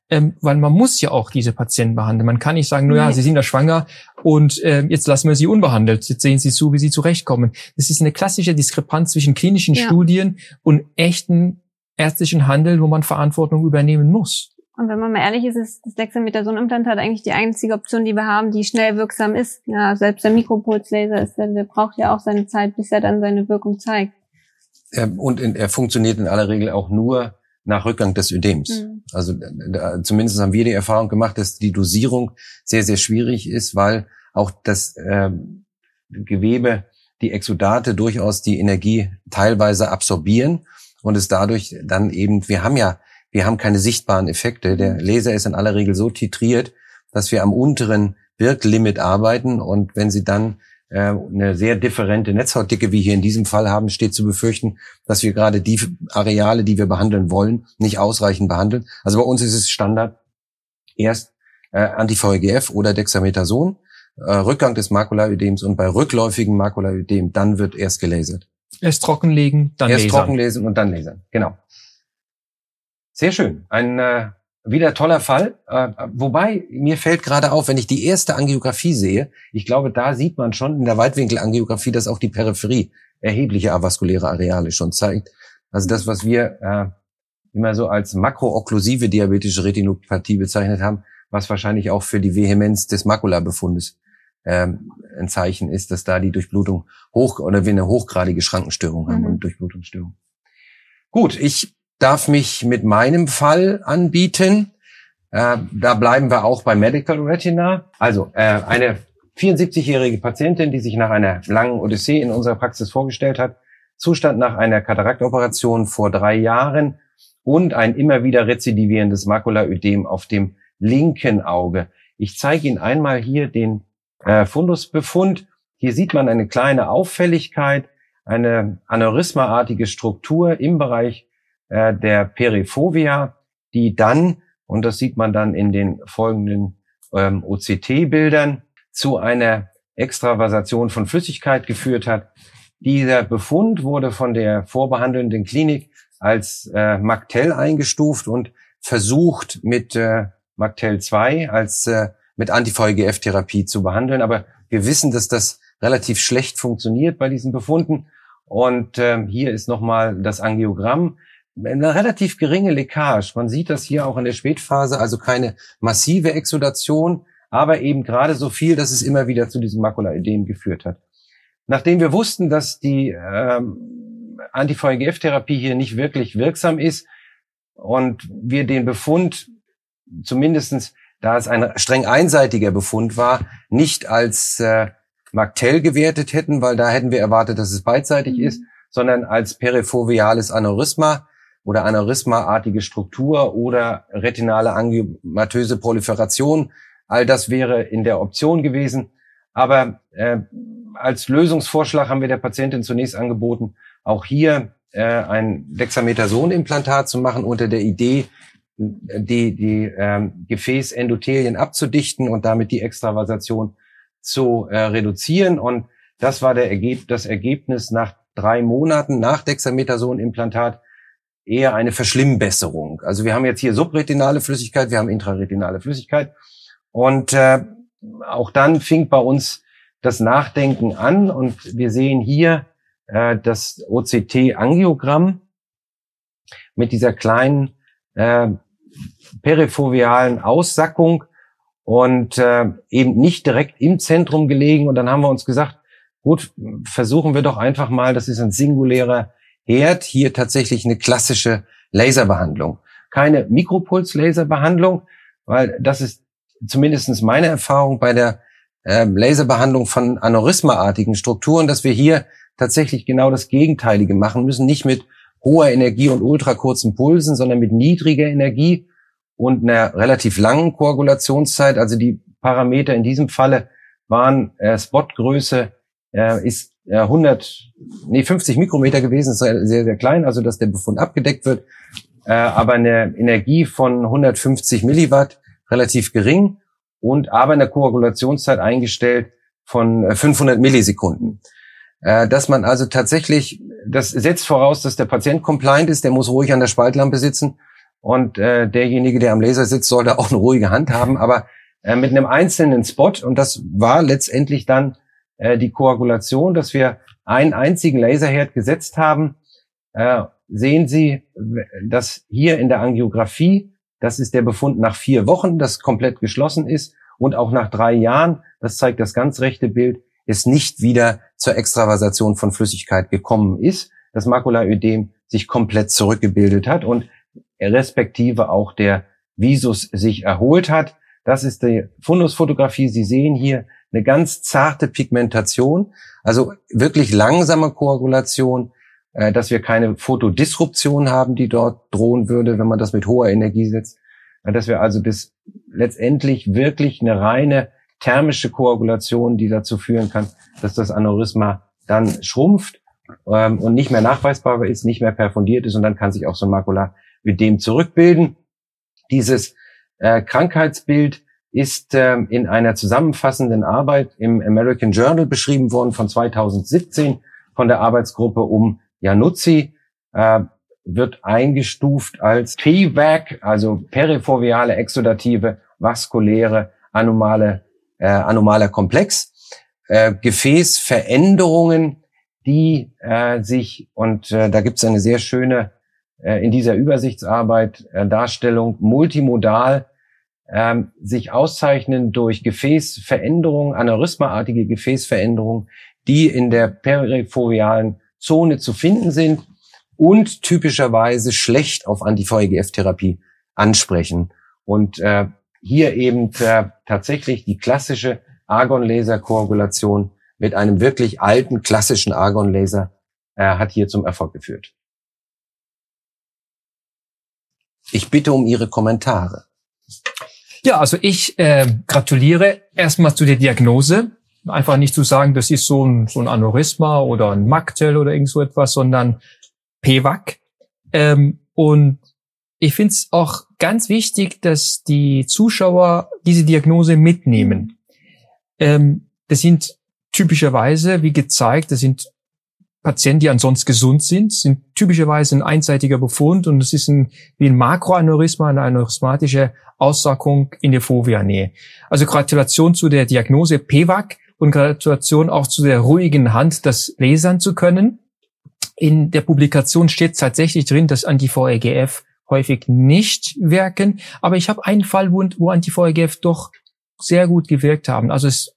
ähm, weil man muss ja auch diese Patienten behandeln. Man kann nicht sagen, nur ja, sie sind da schwanger und äh, jetzt lassen wir sie unbehandelt. Jetzt sehen sie zu, wie sie zurechtkommen. Das ist eine klassische Diskrepanz zwischen klinischen ja. Studien und echten ärztlichen Handeln, wo man Verantwortung übernehmen muss. Und wenn man mal ehrlich ist, ist das Dexamethason-Implantat eigentlich die einzige Option, die wir haben, die schnell wirksam ist. Ja, selbst der Mikropulslaser ist, der, der braucht ja auch seine Zeit, bis er dann seine Wirkung zeigt. Und in, er funktioniert in aller Regel auch nur nach Rückgang des Ödems. Mhm. Also da, zumindest haben wir die Erfahrung gemacht, dass die Dosierung sehr, sehr schwierig ist, weil auch das äh, Gewebe, die Exudate durchaus die Energie teilweise absorbieren und es dadurch dann eben, wir haben ja, wir haben keine sichtbaren Effekte. Der Laser ist in aller Regel so titriert, dass wir am unteren Wirklimit arbeiten und wenn Sie dann äh, eine sehr differente Netzhautdicke wie hier in diesem Fall haben, steht zu befürchten, dass wir gerade die Areale, die wir behandeln wollen, nicht ausreichend behandeln. Also bei uns ist es Standard erst äh, Anti-VEGF oder Dexamethason, äh, Rückgang des Makulaödems und bei rückläufigem Makulaödem dann wird erst gelasert. Erst trockenlegen, dann erst lasern. Erst trockenlesen und dann lasern. Genau. Sehr schön. Ein äh, wieder toller Fall. Äh, wobei mir fällt gerade auf, wenn ich die erste Angiografie sehe, ich glaube, da sieht man schon in der Weitwinkelangiografie, dass auch die Peripherie erhebliche avaskuläre Areale schon zeigt. Also das, was wir äh, immer so als makrookklusive diabetische Retinopathie bezeichnet haben, was wahrscheinlich auch für die Vehemenz des Makulabefundes ähm, ein Zeichen ist, dass da die Durchblutung hoch oder wir eine hochgradige Schrankenstörung haben mhm. und Durchblutungsstörung. Gut, ich darf mich mit meinem Fall anbieten. Äh, da bleiben wir auch bei Medical Retina. Also äh, eine 74-jährige Patientin, die sich nach einer langen Odyssee in unserer Praxis vorgestellt hat. Zustand nach einer Kataraktoperation vor drei Jahren und ein immer wieder rezidivierendes Makulaödem auf dem linken Auge. Ich zeige Ihnen einmal hier den äh, Fundusbefund. Hier sieht man eine kleine Auffälligkeit, eine aneurysmaartige Struktur im Bereich äh, der Periphovia, die dann, und das sieht man dann in den folgenden ähm, OCT-Bildern, zu einer Extravasation von Flüssigkeit geführt hat. Dieser Befund wurde von der vorbehandelnden Klinik als äh, MACTEL eingestuft und versucht mit äh, MACTEL 2 als äh, mit Anti-VEGF-Therapie zu behandeln. Aber wir wissen, dass das relativ schlecht funktioniert bei diesen Befunden. Und äh, hier ist nochmal das Angiogramm eine relativ geringe Leckage. Man sieht das hier auch in der Spätphase, also keine massive Exudation, aber eben gerade so viel, dass es immer wieder zu diesem Makulaödem geführt hat. Nachdem wir wussten, dass die ähm, Anti-VEGF-Therapie hier nicht wirklich wirksam ist und wir den Befund zumindestens, da es ein streng einseitiger Befund war, nicht als äh, Mactel gewertet hätten, weil da hätten wir erwartet, dass es beidseitig mhm. ist, sondern als perifoviales Aneurysma, oder aneurysmaartige Struktur oder retinale angiomatöse Proliferation. All das wäre in der Option gewesen. Aber äh, als Lösungsvorschlag haben wir der Patientin zunächst angeboten, auch hier äh, ein Dexamethason-Implantat zu machen unter der Idee, die, die äh, Gefäßendothelien abzudichten und damit die Extravasation zu äh, reduzieren. Und das war der Ergeb das Ergebnis nach drei Monaten nach Dexamethason-Implantat eher eine Verschlimmbesserung. Also wir haben jetzt hier subretinale Flüssigkeit, wir haben intraretinale Flüssigkeit. Und äh, auch dann fing bei uns das Nachdenken an und wir sehen hier äh, das OCT-Angiogramm mit dieser kleinen äh, perifovialen Aussackung und äh, eben nicht direkt im Zentrum gelegen. Und dann haben wir uns gesagt, gut, versuchen wir doch einfach mal, das ist ein singulärer Herd hier tatsächlich eine klassische Laserbehandlung. Keine Mikropuls-Laserbehandlung, weil das ist zumindestens meine Erfahrung bei der äh, Laserbehandlung von aneurysmaartigen Strukturen, dass wir hier tatsächlich genau das Gegenteilige machen müssen. Nicht mit hoher Energie und ultrakurzen Pulsen, sondern mit niedriger Energie und einer relativ langen Koagulationszeit. Also die Parameter in diesem Falle waren äh, Spotgröße äh, ist 100, nee, 50 Mikrometer gewesen, ist sehr, sehr klein, also dass der Befund abgedeckt wird, äh, aber eine Energie von 150 Milliwatt, relativ gering und aber eine Koagulationszeit eingestellt von 500 äh, Millisekunden. Äh, dass man also tatsächlich, das setzt voraus, dass der Patient compliant ist, der muss ruhig an der Spaltlampe sitzen und äh, derjenige, der am Laser sitzt, sollte auch eine ruhige Hand haben, aber äh, mit einem einzelnen Spot und das war letztendlich dann äh, die Koagulation, dass wir einen einzigen Laserherd gesetzt haben. Äh, sehen Sie, dass hier in der Angiografie, das ist der Befund nach vier Wochen, das komplett geschlossen ist und auch nach drei Jahren, das zeigt das ganz rechte Bild, es nicht wieder zur Extravasation von Flüssigkeit gekommen ist, das Makulaödem sich komplett zurückgebildet hat und respektive auch der Visus sich erholt hat. Das ist die Fundusfotografie. Sie sehen hier eine ganz zarte Pigmentation, also wirklich langsame Koagulation, äh, dass wir keine Fotodisruption haben, die dort drohen würde, wenn man das mit hoher Energie setzt, äh, dass wir also bis letztendlich wirklich eine reine thermische Koagulation, die dazu führen kann, dass das Aneurysma dann schrumpft ähm, und nicht mehr nachweisbar ist, nicht mehr perfundiert ist und dann kann sich auch so ein Makulaödem zurückbilden. Dieses äh, Krankheitsbild ist äh, in einer zusammenfassenden Arbeit im American Journal beschrieben worden von 2017 von der Arbeitsgruppe um Januzzi, äh, wird eingestuft als PVAC, also perifoveale exudative vaskuläre anomale, äh, anomaler Komplex. Äh, Gefäßveränderungen, die äh, sich, und äh, da gibt es eine sehr schöne äh, in dieser Übersichtsarbeit äh, Darstellung multimodal ähm, sich auszeichnen durch Gefäßveränderungen, aneurysmaartige Gefäßveränderungen, die in der perifovealen Zone zu finden sind und typischerweise schlecht auf Anti-VEGF-Therapie ansprechen. Und äh, hier eben äh, tatsächlich die klassische Argon-Laser-Koagulation mit einem wirklich alten klassischen Argon-Laser äh, hat hier zum Erfolg geführt. Ich bitte um Ihre Kommentare. Ja, also ich äh, gratuliere erstmal zu der Diagnose. Einfach nicht zu sagen, das ist so ein, so ein Aneurysma oder ein Maktel oder irgend so etwas, sondern PWAC. Ähm, und ich finde es auch ganz wichtig, dass die Zuschauer diese Diagnose mitnehmen. Ähm, das sind typischerweise, wie gezeigt, das sind Patienten, die ansonsten gesund sind, sind typischerweise ein einseitiger Befund und es ist ein, wie ein Makroaneurysma, eine aneurysmatische Aussackung in der Fovea-Nähe. Also Gratulation zu der Diagnose PWAC und Gratulation auch zu der ruhigen Hand, das lesern zu können. In der Publikation steht tatsächlich drin, dass Anti-VEGF häufig nicht wirken, aber ich habe einen Fall, wo, wo Anti-VEGF doch sehr gut gewirkt haben. Also es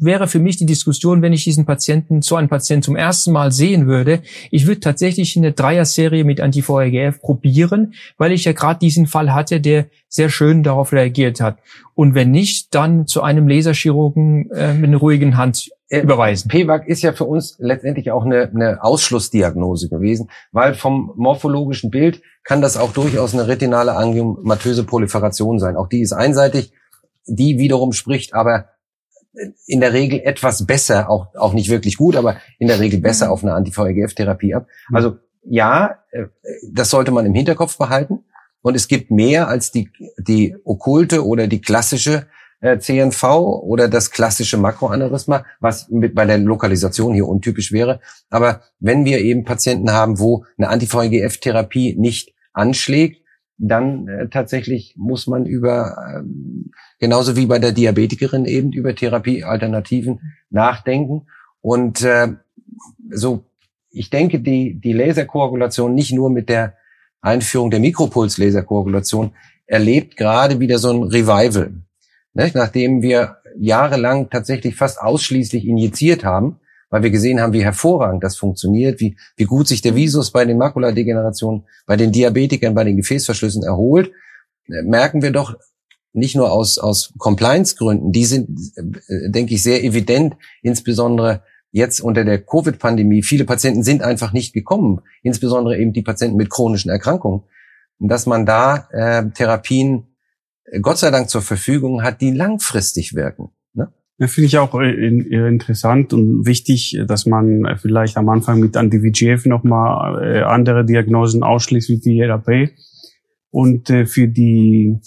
wäre für mich die Diskussion, wenn ich diesen Patienten, so einen Patienten zum ersten Mal sehen würde. Ich würde tatsächlich eine Dreier-Serie mit Anti-VEGF probieren, weil ich ja gerade diesen Fall hatte, der sehr schön darauf reagiert hat. Und wenn nicht, dann zu einem Laserchirurgen äh, mit einer ruhigen Hand äh, überweisen. PWAC ist ja für uns letztendlich auch eine, eine Ausschlussdiagnose gewesen, weil vom morphologischen Bild kann das auch durchaus eine retinale angiomatöse Proliferation sein. Auch die ist einseitig, die wiederum spricht aber in der Regel etwas besser, auch, auch nicht wirklich gut, aber in der Regel besser mhm. auf eine Anti-VEGF-Therapie ab. Mhm. Also ja, äh, das sollte man im Hinterkopf behalten. Und es gibt mehr als die, die okkulte oder die klassische äh, CNV oder das klassische Makroaneurysma, was mit bei der Lokalisation hier untypisch wäre. Aber wenn wir eben Patienten haben, wo eine Anti-VEGF-Therapie nicht anschlägt, dann äh, tatsächlich muss man über, ähm, genauso wie bei der Diabetikerin eben, über Therapiealternativen nachdenken. Und äh, so, ich denke, die, die Laserkoagulation nicht nur mit der Einführung der Mikropuls-Laserkoagulation erlebt gerade wieder so ein Revival. Ne? Nachdem wir jahrelang tatsächlich fast ausschließlich injiziert haben, weil wir gesehen haben, wie hervorragend das funktioniert, wie, wie gut sich der Visus bei den Makuladegenerationen, bei den Diabetikern, bei den Gefäßverschlüssen erholt, äh, merken wir doch nicht nur aus, aus Compliance-Gründen, die sind, äh, denke ich, sehr evident, insbesondere jetzt unter der Covid-Pandemie. Viele Patienten sind einfach nicht gekommen, insbesondere eben die Patienten mit chronischen Erkrankungen, dass man da äh, Therapien äh, Gott sei Dank zur Verfügung hat, die langfristig wirken. Ja, Finde ich auch äh, interessant und wichtig, dass man vielleicht am Anfang mit Anti-VGF nochmal äh, andere Diagnosen ausschließt wie die ERP. Und äh, für die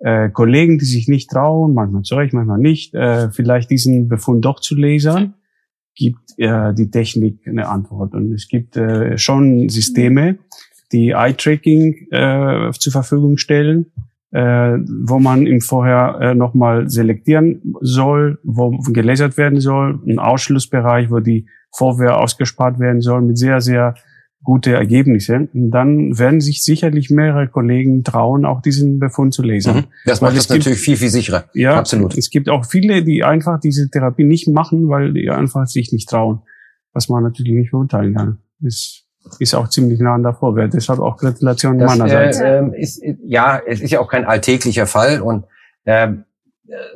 äh, Kollegen, die sich nicht trauen, manchmal Recht, manchmal nicht, äh, vielleicht diesen Befund doch zu lasern, gibt äh, die Technik eine Antwort. Und es gibt äh, schon Systeme, die Eye-Tracking äh, zur Verfügung stellen, äh, wo man im Vorher äh, nochmal selektieren soll, wo gelasert werden soll, ein Ausschlussbereich, wo die Vorwehr ausgespart werden soll, mit sehr, sehr gute Ergebnisse. Und dann werden sich sicherlich mehrere Kollegen trauen, auch diesen Befund zu lesen. Mhm. Das macht es natürlich viel, viel sicherer. Ja, absolut. Es gibt auch viele, die einfach diese Therapie nicht machen, weil die einfach sich nicht trauen, was man natürlich nicht beurteilen kann. Das ist auch ziemlich nah an der Vorwert. Deshalb auch Gratulation das, meinerseits. Äh, äh, ist, ja, es ist ja auch kein alltäglicher Fall und äh,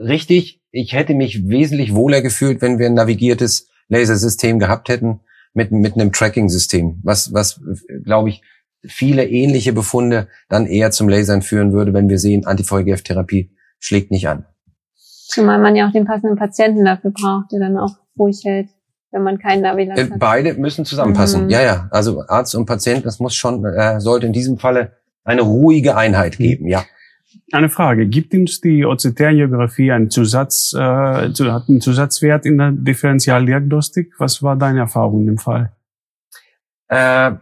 richtig, ich hätte mich wesentlich wohler gefühlt, wenn wir ein navigiertes Lasersystem gehabt hätten mit, mit einem Tracking-System, was, was, glaube ich, viele ähnliche Befunde dann eher zum Lasern führen würde, wenn wir sehen, Anti-VEGF-Therapie schlägt nicht an. Zumal man ja auch den passenden Patienten dafür braucht, der dann auch ruhig hält, wenn man keinen Navilanz äh, hat. Beide müssen zusammenpassen. Mhm. Ja, ja. Also Arzt und Patient, das muss schon, äh, sollte in diesem Falle eine ruhige Einheit geben, ja. Eine Frage. Gibt uns die OCT-Angiografie einen Zusatz, äh, hat einen Zusatzwert in der Differentialdiagnostik? Was war deine Erfahrung im Fall? Äh,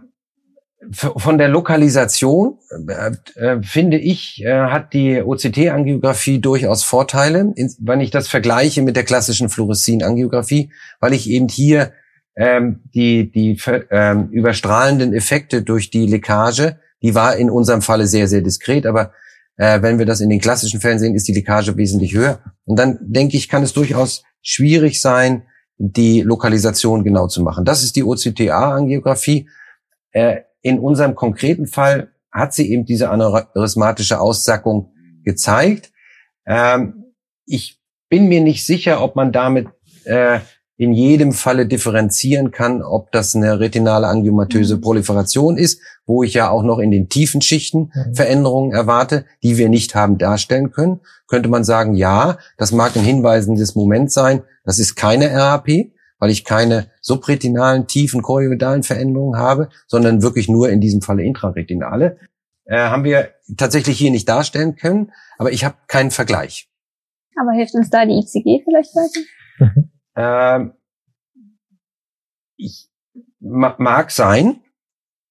von der Lokalisation äh, äh, finde ich, äh, hat die OCT-Angiografie durchaus Vorteile, in, wenn ich das vergleiche mit der klassischen Fluorescein-Angiografie, weil ich eben hier ähm, die, die ähm, überstrahlenden Effekte durch die Leckage, die war in unserem Falle sehr, sehr diskret, aber äh, wenn wir das in den klassischen Fällen sehen, ist die Leckage wesentlich höher. Und dann denke ich, kann es durchaus schwierig sein, die Lokalisation genau zu machen. Das ist die OCTA-Angiografie. Äh, in unserem konkreten Fall hat sie eben diese aneurysmatische Aussackung gezeigt. Ähm, ich bin mir nicht sicher, ob man damit äh, in jedem Falle differenzieren kann, ob das eine retinale angiomatöse mhm. Proliferation ist, wo ich ja auch noch in den tiefen Schichten mhm. Veränderungen erwarte, die wir nicht haben darstellen können. Könnte man sagen, ja, das mag ein hinweisendes Moment sein, das ist keine RAP, weil ich keine subretinalen, tiefen, chorioidalen Veränderungen habe, sondern wirklich nur in diesem Falle intraretinale. Äh, haben wir tatsächlich hier nicht darstellen können, aber ich habe keinen Vergleich. Aber hilft uns da die ICG vielleicht weiter? Mhm. Ähm, ich, mag sein,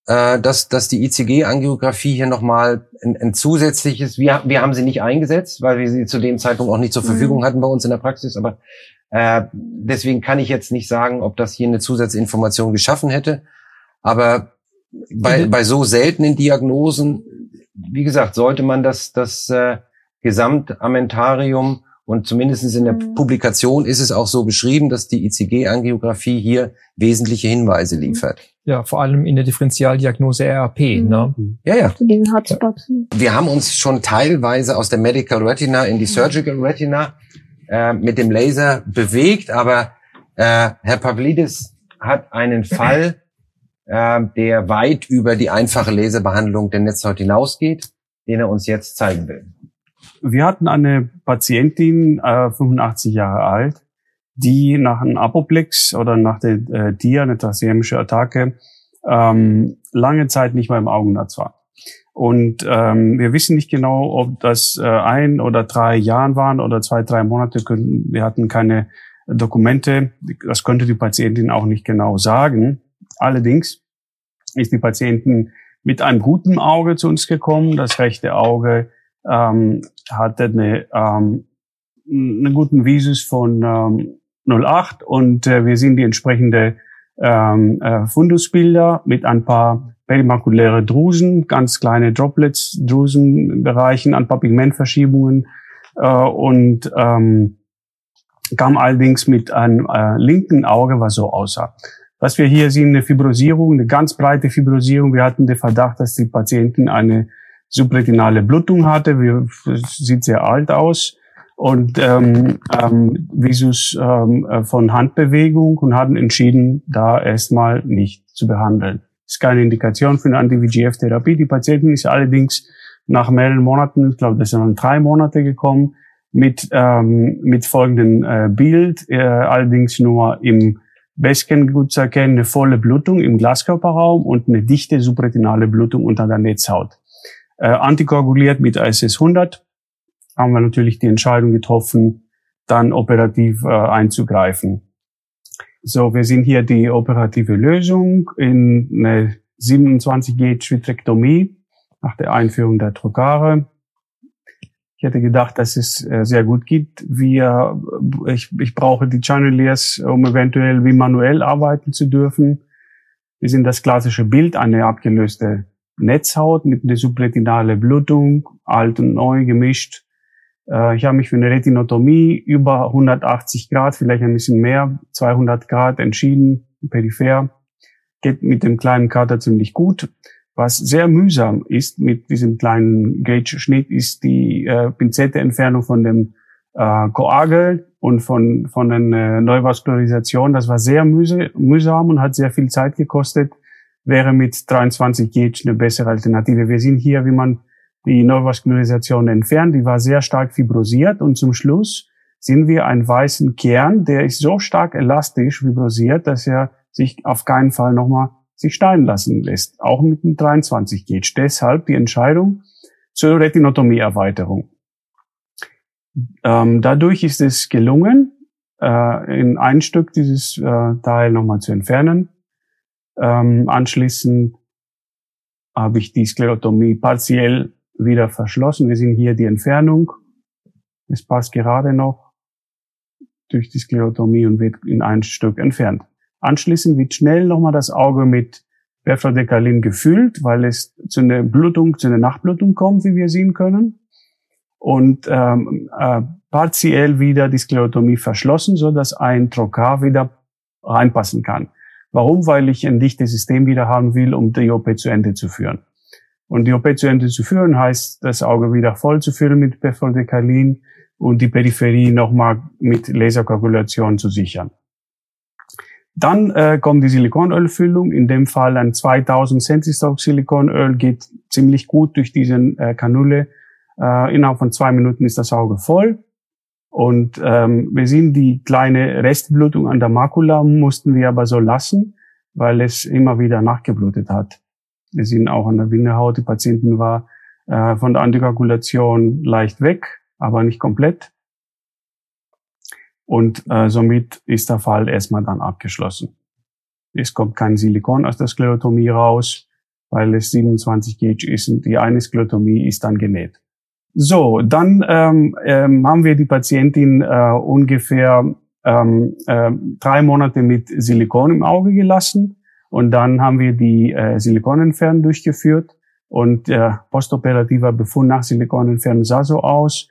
äh, dass, dass die ICG-Angiografie hier nochmal ein, ein zusätzliches, wir, wir haben sie nicht eingesetzt, weil wir sie zu dem Zeitpunkt auch nicht zur Verfügung mhm. hatten bei uns in der Praxis, aber äh, deswegen kann ich jetzt nicht sagen, ob das hier eine Zusatzinformation geschaffen hätte. Aber bei, mhm. bei so seltenen Diagnosen, wie gesagt, sollte man das, das äh, Gesamtamentarium und zumindest in der mhm. Publikation ist es auch so beschrieben, dass die ICG-Angiografie hier wesentliche Hinweise mhm. liefert. Ja, vor allem in der Differentialdiagnose RAP. Mhm. Ne? Ja, ja. Wir haben uns schon teilweise aus der Medical Retina in die Surgical Retina äh, mit dem Laser bewegt, aber äh, Herr Pavlidis hat einen Fall, äh, der weit über die einfache Laserbehandlung der Netzhaut hinausgeht, den er uns jetzt zeigen will. Wir hatten eine Patientin, äh, 85 Jahre alt, die nach einem Apoplex oder nach der äh, DIA, eine trachämische Attacke, ähm, lange Zeit nicht mehr im Augennetz war. Und ähm, wir wissen nicht genau, ob das äh, ein oder drei Jahren waren oder zwei, drei Monate. Können, wir hatten keine Dokumente. Das konnte die Patientin auch nicht genau sagen. Allerdings ist die Patientin mit einem guten Auge zu uns gekommen. Das rechte Auge ähm, hatte eine, ähm, einen guten Visus von ähm, 08 und äh, wir sehen die entsprechende ähm, äh, Fundusbilder mit ein paar perimakuläre Drusen, ganz kleine Droplets, Drusenbereichen, paar Pigmentverschiebungen äh, und ähm, kam allerdings mit einem äh, linken Auge, was so aussah. Was wir hier sehen, eine Fibrosierung, eine ganz breite Fibrosierung. Wir hatten den Verdacht, dass die Patientin eine subretinale Blutung hatte. Wir, sieht sehr alt aus und ähm, ähm, Visus ähm, äh, von Handbewegung und hatten entschieden, da erstmal nicht zu behandeln. Ist keine Indikation für eine Anti-VGF-Therapie. Die Patientin ist allerdings nach mehreren Monaten, ich glaube, das sind drei Monate gekommen, mit, ähm, mit folgendem äh, Bild, äh, allerdings nur im Bestken gut zu erkennen, eine volle Blutung im Glaskörperraum und eine dichte subretinale Blutung unter der Netzhaut äh, antikoaguliert mit ISS 100 haben wir natürlich die Entscheidung getroffen, dann operativ äh, einzugreifen. So, wir sehen hier die operative Lösung in eine 27 Gauge Vitrektomie nach der Einführung der Trokare. Ich hätte gedacht, dass es äh, sehr gut geht. Wir, ich, ich brauche die Channeliers, um eventuell wie manuell arbeiten zu dürfen. Wir sehen das klassische Bild, eine abgelöste Netzhaut mit einer subretinale Blutung, alt und neu gemischt. Äh, ich habe mich für eine Retinotomie über 180 Grad, vielleicht ein bisschen mehr, 200 Grad entschieden, peripher. Geht mit dem kleinen Kater ziemlich gut. Was sehr mühsam ist mit diesem kleinen Gauge-Schnitt, ist die äh, Pinzette-Entfernung von dem äh, Koagel und von, von der äh, Neuvaskularisation. Das war sehr mühsam und hat sehr viel Zeit gekostet. Wäre mit 23 Gauge eine bessere Alternative. Wir sehen hier, wie man die Neuvaskularisation entfernt. Die war sehr stark fibrosiert und zum Schluss sehen wir einen weißen Kern, der ist so stark elastisch fibrosiert, dass er sich auf keinen Fall nochmal sich steigen lassen lässt, auch mit dem 23 Gauge. Deshalb die Entscheidung zur Retinotomie-Erweiterung. Ähm, dadurch ist es gelungen, äh, in ein Stück dieses äh, Teil nochmal zu entfernen. Ähm, anschließend habe ich die Sklerotomie partiell wieder verschlossen. Wir sehen hier die Entfernung. Es passt gerade noch durch die Sklerotomie und wird in ein Stück entfernt. Anschließend wird schnell nochmal das Auge mit Perflodekalin gefüllt, weil es zu einer Blutung, zu einer Nachblutung kommt, wie wir sehen können. Und ähm, äh, partiell wieder die Sklerotomie verschlossen, so dass ein Trokar wieder reinpassen kann. Warum? Weil ich ein dichtes System wieder haben will, um die OP zu Ende zu führen. Und die OP zu Ende zu führen heißt, das Auge wieder voll zu füllen mit Perfluodekalin und die Peripherie nochmal mit Laserkalkulation zu sichern. Dann äh, kommt die Silikonölfüllung. In dem Fall ein 2000 Centistock Silikonöl geht ziemlich gut durch diese äh, Kanüle. Äh, innerhalb von zwei Minuten ist das Auge voll. Und ähm, wir sehen die kleine Restblutung an der Makula, mussten wir aber so lassen, weil es immer wieder nachgeblutet hat. Wir sehen auch an der Bindehaut, die Patientin war äh, von der Antikoagulation leicht weg, aber nicht komplett. Und äh, somit ist der Fall erstmal dann abgeschlossen. Es kommt kein Silikon aus der Sklerotomie raus, weil es 27 Gauge ist und die eine Sklerotomie ist dann genäht. So, dann ähm, ähm, haben wir die Patientin äh, ungefähr ähm, äh, drei Monate mit Silikon im Auge gelassen und dann haben wir die äh, Silikonentfernung durchgeführt und der postoperative Befund nach Silikonentfernung sah so aus.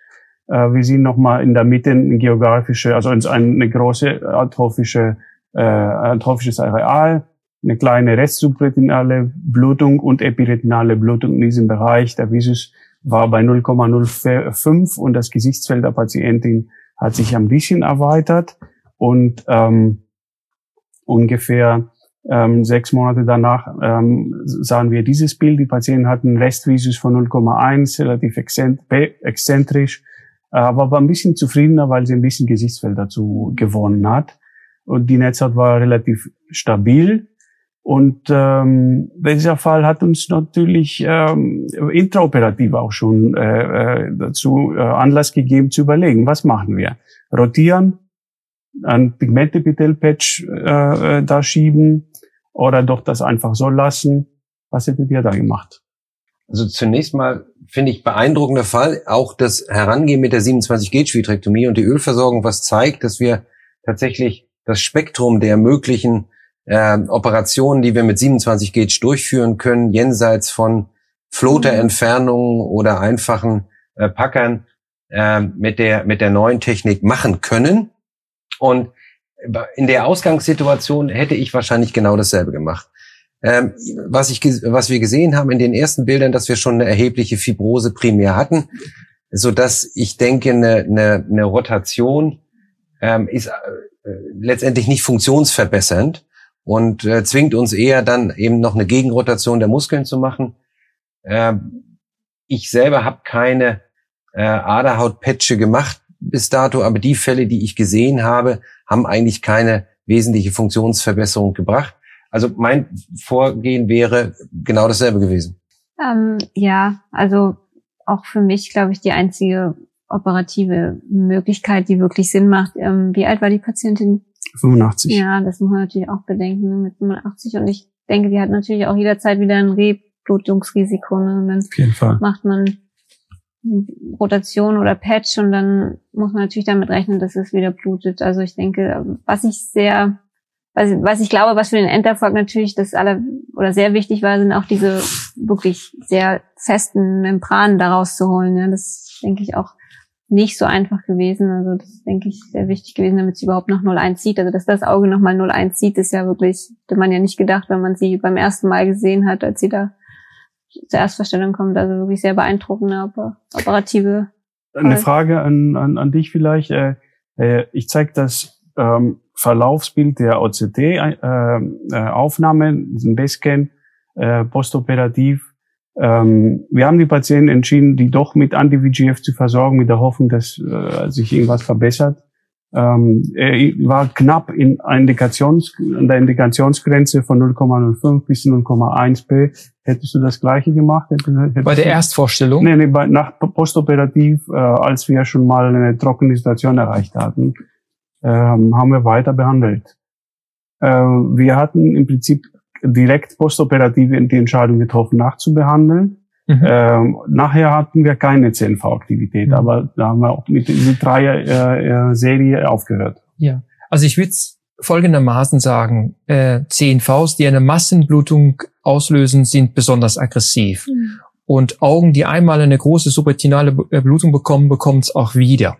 Äh, wir sehen nochmal in der Mitte eine geografische, also eine große atrophische, äh, atrophisches Areal, eine kleine restsubretinale Blutung und epiretinale Blutung in diesem Bereich. Der Visus war bei 0,05 und das Gesichtsfeld der Patientin hat sich ein bisschen erweitert und ähm, ungefähr ähm, sechs Monate danach ähm, sahen wir dieses Bild. Die Patienten hatten Restvisus von 0,1, relativ exzentrisch, aber war ein bisschen zufriedener, weil sie ein bisschen Gesichtsfeld dazu gewonnen hat. Und die Netzhaut war relativ stabil. Und ähm, dieser Fall hat uns natürlich ähm, intraoperativ auch schon äh, äh, dazu äh, Anlass gegeben zu überlegen, was machen wir? Rotieren, ein Pigmentepithel-Patch äh, äh, da schieben, oder doch das einfach so lassen? Was hättet ihr da gemacht? Also zunächst mal finde ich beeindruckender Fall auch das Herangehen mit der 27 Gauge Vitrektomie und die Ölversorgung, was zeigt, dass wir tatsächlich das Spektrum der möglichen äh, Operationen, die wir mit 27 Gauge durchführen können, jenseits von Floaterentfernungen oder einfachen äh, Packern äh, mit der mit der neuen Technik machen können. Und in der Ausgangssituation hätte ich wahrscheinlich genau dasselbe gemacht. Ähm, was, ich, was wir gesehen haben in den ersten Bildern, dass wir schon eine erhebliche Fibrose primär hatten, so dass ich denke, eine, eine, eine Rotation ähm, ist äh, letztendlich nicht funktionsverbessernd und äh, zwingt uns eher dann eben noch eine Gegenrotation der Muskeln zu machen. Ähm, ich selber habe keine äh, Aderhautpatche gemacht bis dato, aber die Fälle, die ich gesehen habe, haben eigentlich keine wesentliche Funktionsverbesserung gebracht. Also mein Vorgehen wäre genau dasselbe gewesen. Ähm, ja, also auch für mich, glaube ich, die einzige operative Möglichkeit, die wirklich Sinn macht. Ähm, wie alt war die Patientin? 85. Ja, das muss man natürlich auch bedenken ne, mit 85. Und ich denke, die hat natürlich auch jederzeit wieder ein Reblutungsrisiko. Ne? Und dann Auf jeden Fall. macht man Rotation oder Patch und dann muss man natürlich damit rechnen, dass es wieder blutet. Also ich denke, was ich sehr, was, was ich glaube, was für den Enderfolg natürlich das aller oder sehr wichtig war, sind auch diese wirklich sehr festen Membranen daraus zu holen. Ja, das denke ich auch nicht so einfach gewesen. Also das denke ich sehr wichtig gewesen, damit sie überhaupt noch 0,1 sieht. Also dass das Auge nochmal 0,1 sieht, ist ja wirklich, hätte man ja nicht gedacht, wenn man sie beim ersten Mal gesehen hat, als sie da zur Erstverstellung kommt. Also wirklich sehr beeindruckende operative. Eine Frage an, an, an dich vielleicht. Äh, äh, ich zeige das ähm, Verlaufsbild der OCT-Aufnahme, äh, diesen Basescan, äh, postoperativ ähm, wir haben die Patienten entschieden, die doch mit Anti-VGF zu versorgen, mit der Hoffnung, dass äh, sich irgendwas verbessert. Ähm, er war knapp in Indikations, an der Indikationsgrenze von 0,05 bis 0,1 p. Hättest du das Gleiche gemacht? Hättest bei der Erstvorstellung? Nee, nee, bei, nach postoperativ, äh, als wir schon mal eine trockene Situation erreicht hatten, ähm, haben wir weiter behandelt. Äh, wir hatten im Prinzip direkt postoperativ die Entscheidung getroffen, nachzubehandeln. Mhm. Ähm, nachher hatten wir keine CNV-Aktivität, mhm. aber da haben wir auch mit dieser Dreier-Serie äh, aufgehört. Ja, also ich würde folgendermaßen sagen, äh, CNVs, die eine Massenblutung auslösen, sind besonders aggressiv. Mhm. Und Augen, die einmal eine große subretinale äh, Blutung bekommen, bekommen es auch wieder.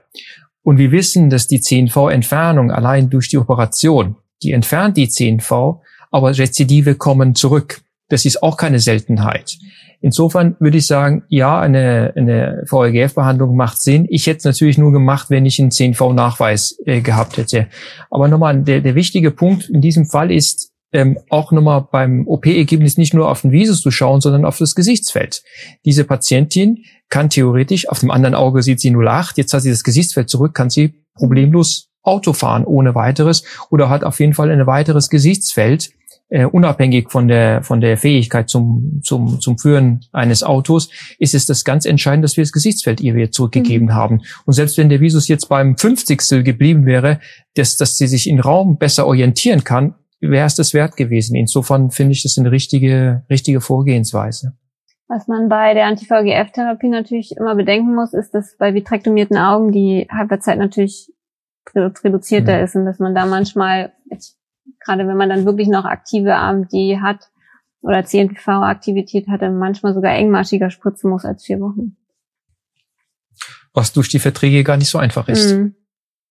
Und wir wissen, dass die CNV-Entfernung allein durch die Operation, die entfernt die CNV, aber Rezidive kommen zurück. Das ist auch keine Seltenheit. Insofern würde ich sagen, ja, eine, eine VEGF-Behandlung macht Sinn. Ich hätte es natürlich nur gemacht, wenn ich einen CNV-Nachweis äh, gehabt hätte. Aber nochmal, der, der wichtige Punkt in diesem Fall ist, ähm, auch nochmal beim OP-Ergebnis nicht nur auf den Visus zu schauen, sondern auf das Gesichtsfeld. Diese Patientin kann theoretisch, auf dem anderen Auge sieht sie 0,8, jetzt hat sie das Gesichtsfeld zurück, kann sie problemlos Auto fahren ohne weiteres oder hat auf jeden Fall ein weiteres Gesichtsfeld, äh, unabhängig von der, von der Fähigkeit zum, zum, zum Führen eines Autos, ist es das ganz entscheidend, dass wir das Gesichtsfeld ihr wieder zurückgegeben mhm. haben. Und selbst wenn der Visus jetzt beim 50. geblieben wäre, dass, dass sie sich im Raum besser orientieren kann, wäre es das wert gewesen. Insofern finde ich das eine richtige, richtige Vorgehensweise. Was man bei der Anti-VGF-Therapie natürlich immer bedenken muss, ist, dass bei vitrektomierten Augen die Halbwertszeit natürlich reduzierter mhm. ist und dass man da manchmal, jetzt gerade wenn man dann wirklich noch aktive AMD hat oder CNV-Aktivität hat, dann manchmal sogar engmaschiger spritzen muss als vier Wochen. Was durch die Verträge gar nicht so einfach ist. Mhm.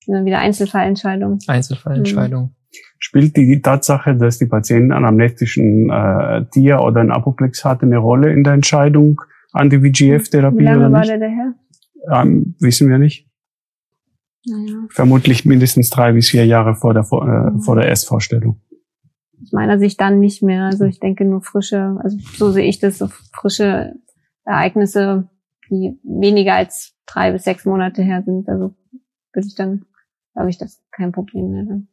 Dann wieder Einzelfallentscheidung. Einzelfallentscheidung. Mhm. Spielt die Tatsache, dass die Patienten einen amnestischen äh, Tier oder einen Apoplex hatte, eine Rolle in der Entscheidung an die VGF-Therapie? Wie lange war der daher? Ähm, wissen wir nicht. Naja. Vermutlich mindestens drei bis vier Jahre vor der, äh, vor der Erstvorstellung. Aus meiner Sicht dann nicht mehr. Also ich denke nur frische, also so sehe ich das, so frische Ereignisse, die weniger als drei bis sechs Monate her sind. Also würde ich dann, glaube ich, das kein Problem mehr dann.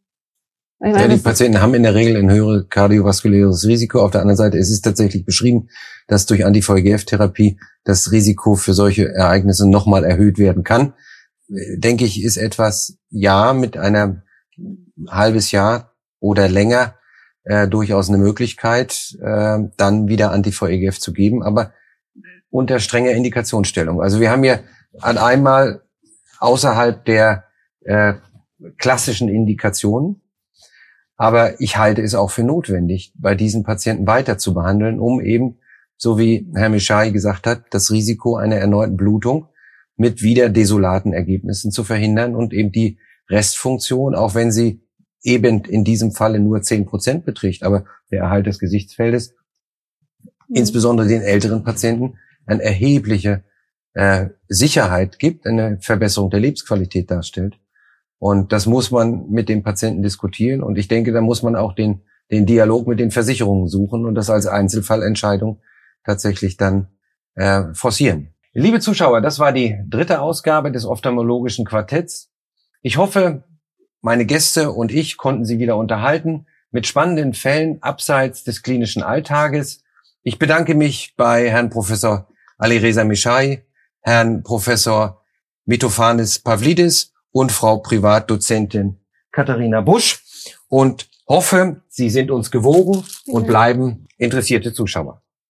Meine, ja, die Patienten haben in der Regel ein höheres kardiovaskuläres Risiko. Auf der anderen Seite ist es tatsächlich beschrieben, dass durch Anti-VEGF-Therapie das Risiko für solche Ereignisse nochmal erhöht werden kann denke ich, ist etwas, ja, mit einer halbes Jahr oder länger äh, durchaus eine Möglichkeit, äh, dann wieder Anti-VEGF zu geben, aber unter strenger Indikationsstellung. Also wir haben hier an einmal außerhalb der äh, klassischen Indikationen, aber ich halte es auch für notwendig, bei diesen Patienten weiter zu behandeln, um eben, so wie Herr Mischai gesagt hat, das Risiko einer erneuten Blutung mit wieder desolaten Ergebnissen zu verhindern und eben die Restfunktion, auch wenn sie eben in diesem Falle nur zehn Prozent beträgt, aber der Erhalt des Gesichtsfeldes, mhm. insbesondere den älteren Patienten, eine erhebliche äh, Sicherheit gibt, eine Verbesserung der Lebensqualität darstellt. Und das muss man mit dem Patienten diskutieren. Und ich denke, da muss man auch den, den Dialog mit den Versicherungen suchen und das als Einzelfallentscheidung tatsächlich dann äh, forcieren. Liebe Zuschauer, das war die dritte Ausgabe des ophthalmologischen Quartetts. Ich hoffe, meine Gäste und ich konnten Sie wieder unterhalten mit spannenden Fällen abseits des klinischen Alltages. Ich bedanke mich bei Herrn Professor Ali Reza Mishai, Herrn Professor Mitophanes Pavlidis und Frau Privatdozentin Katharina Busch und hoffe, Sie sind uns gewogen und bleiben interessierte Zuschauer.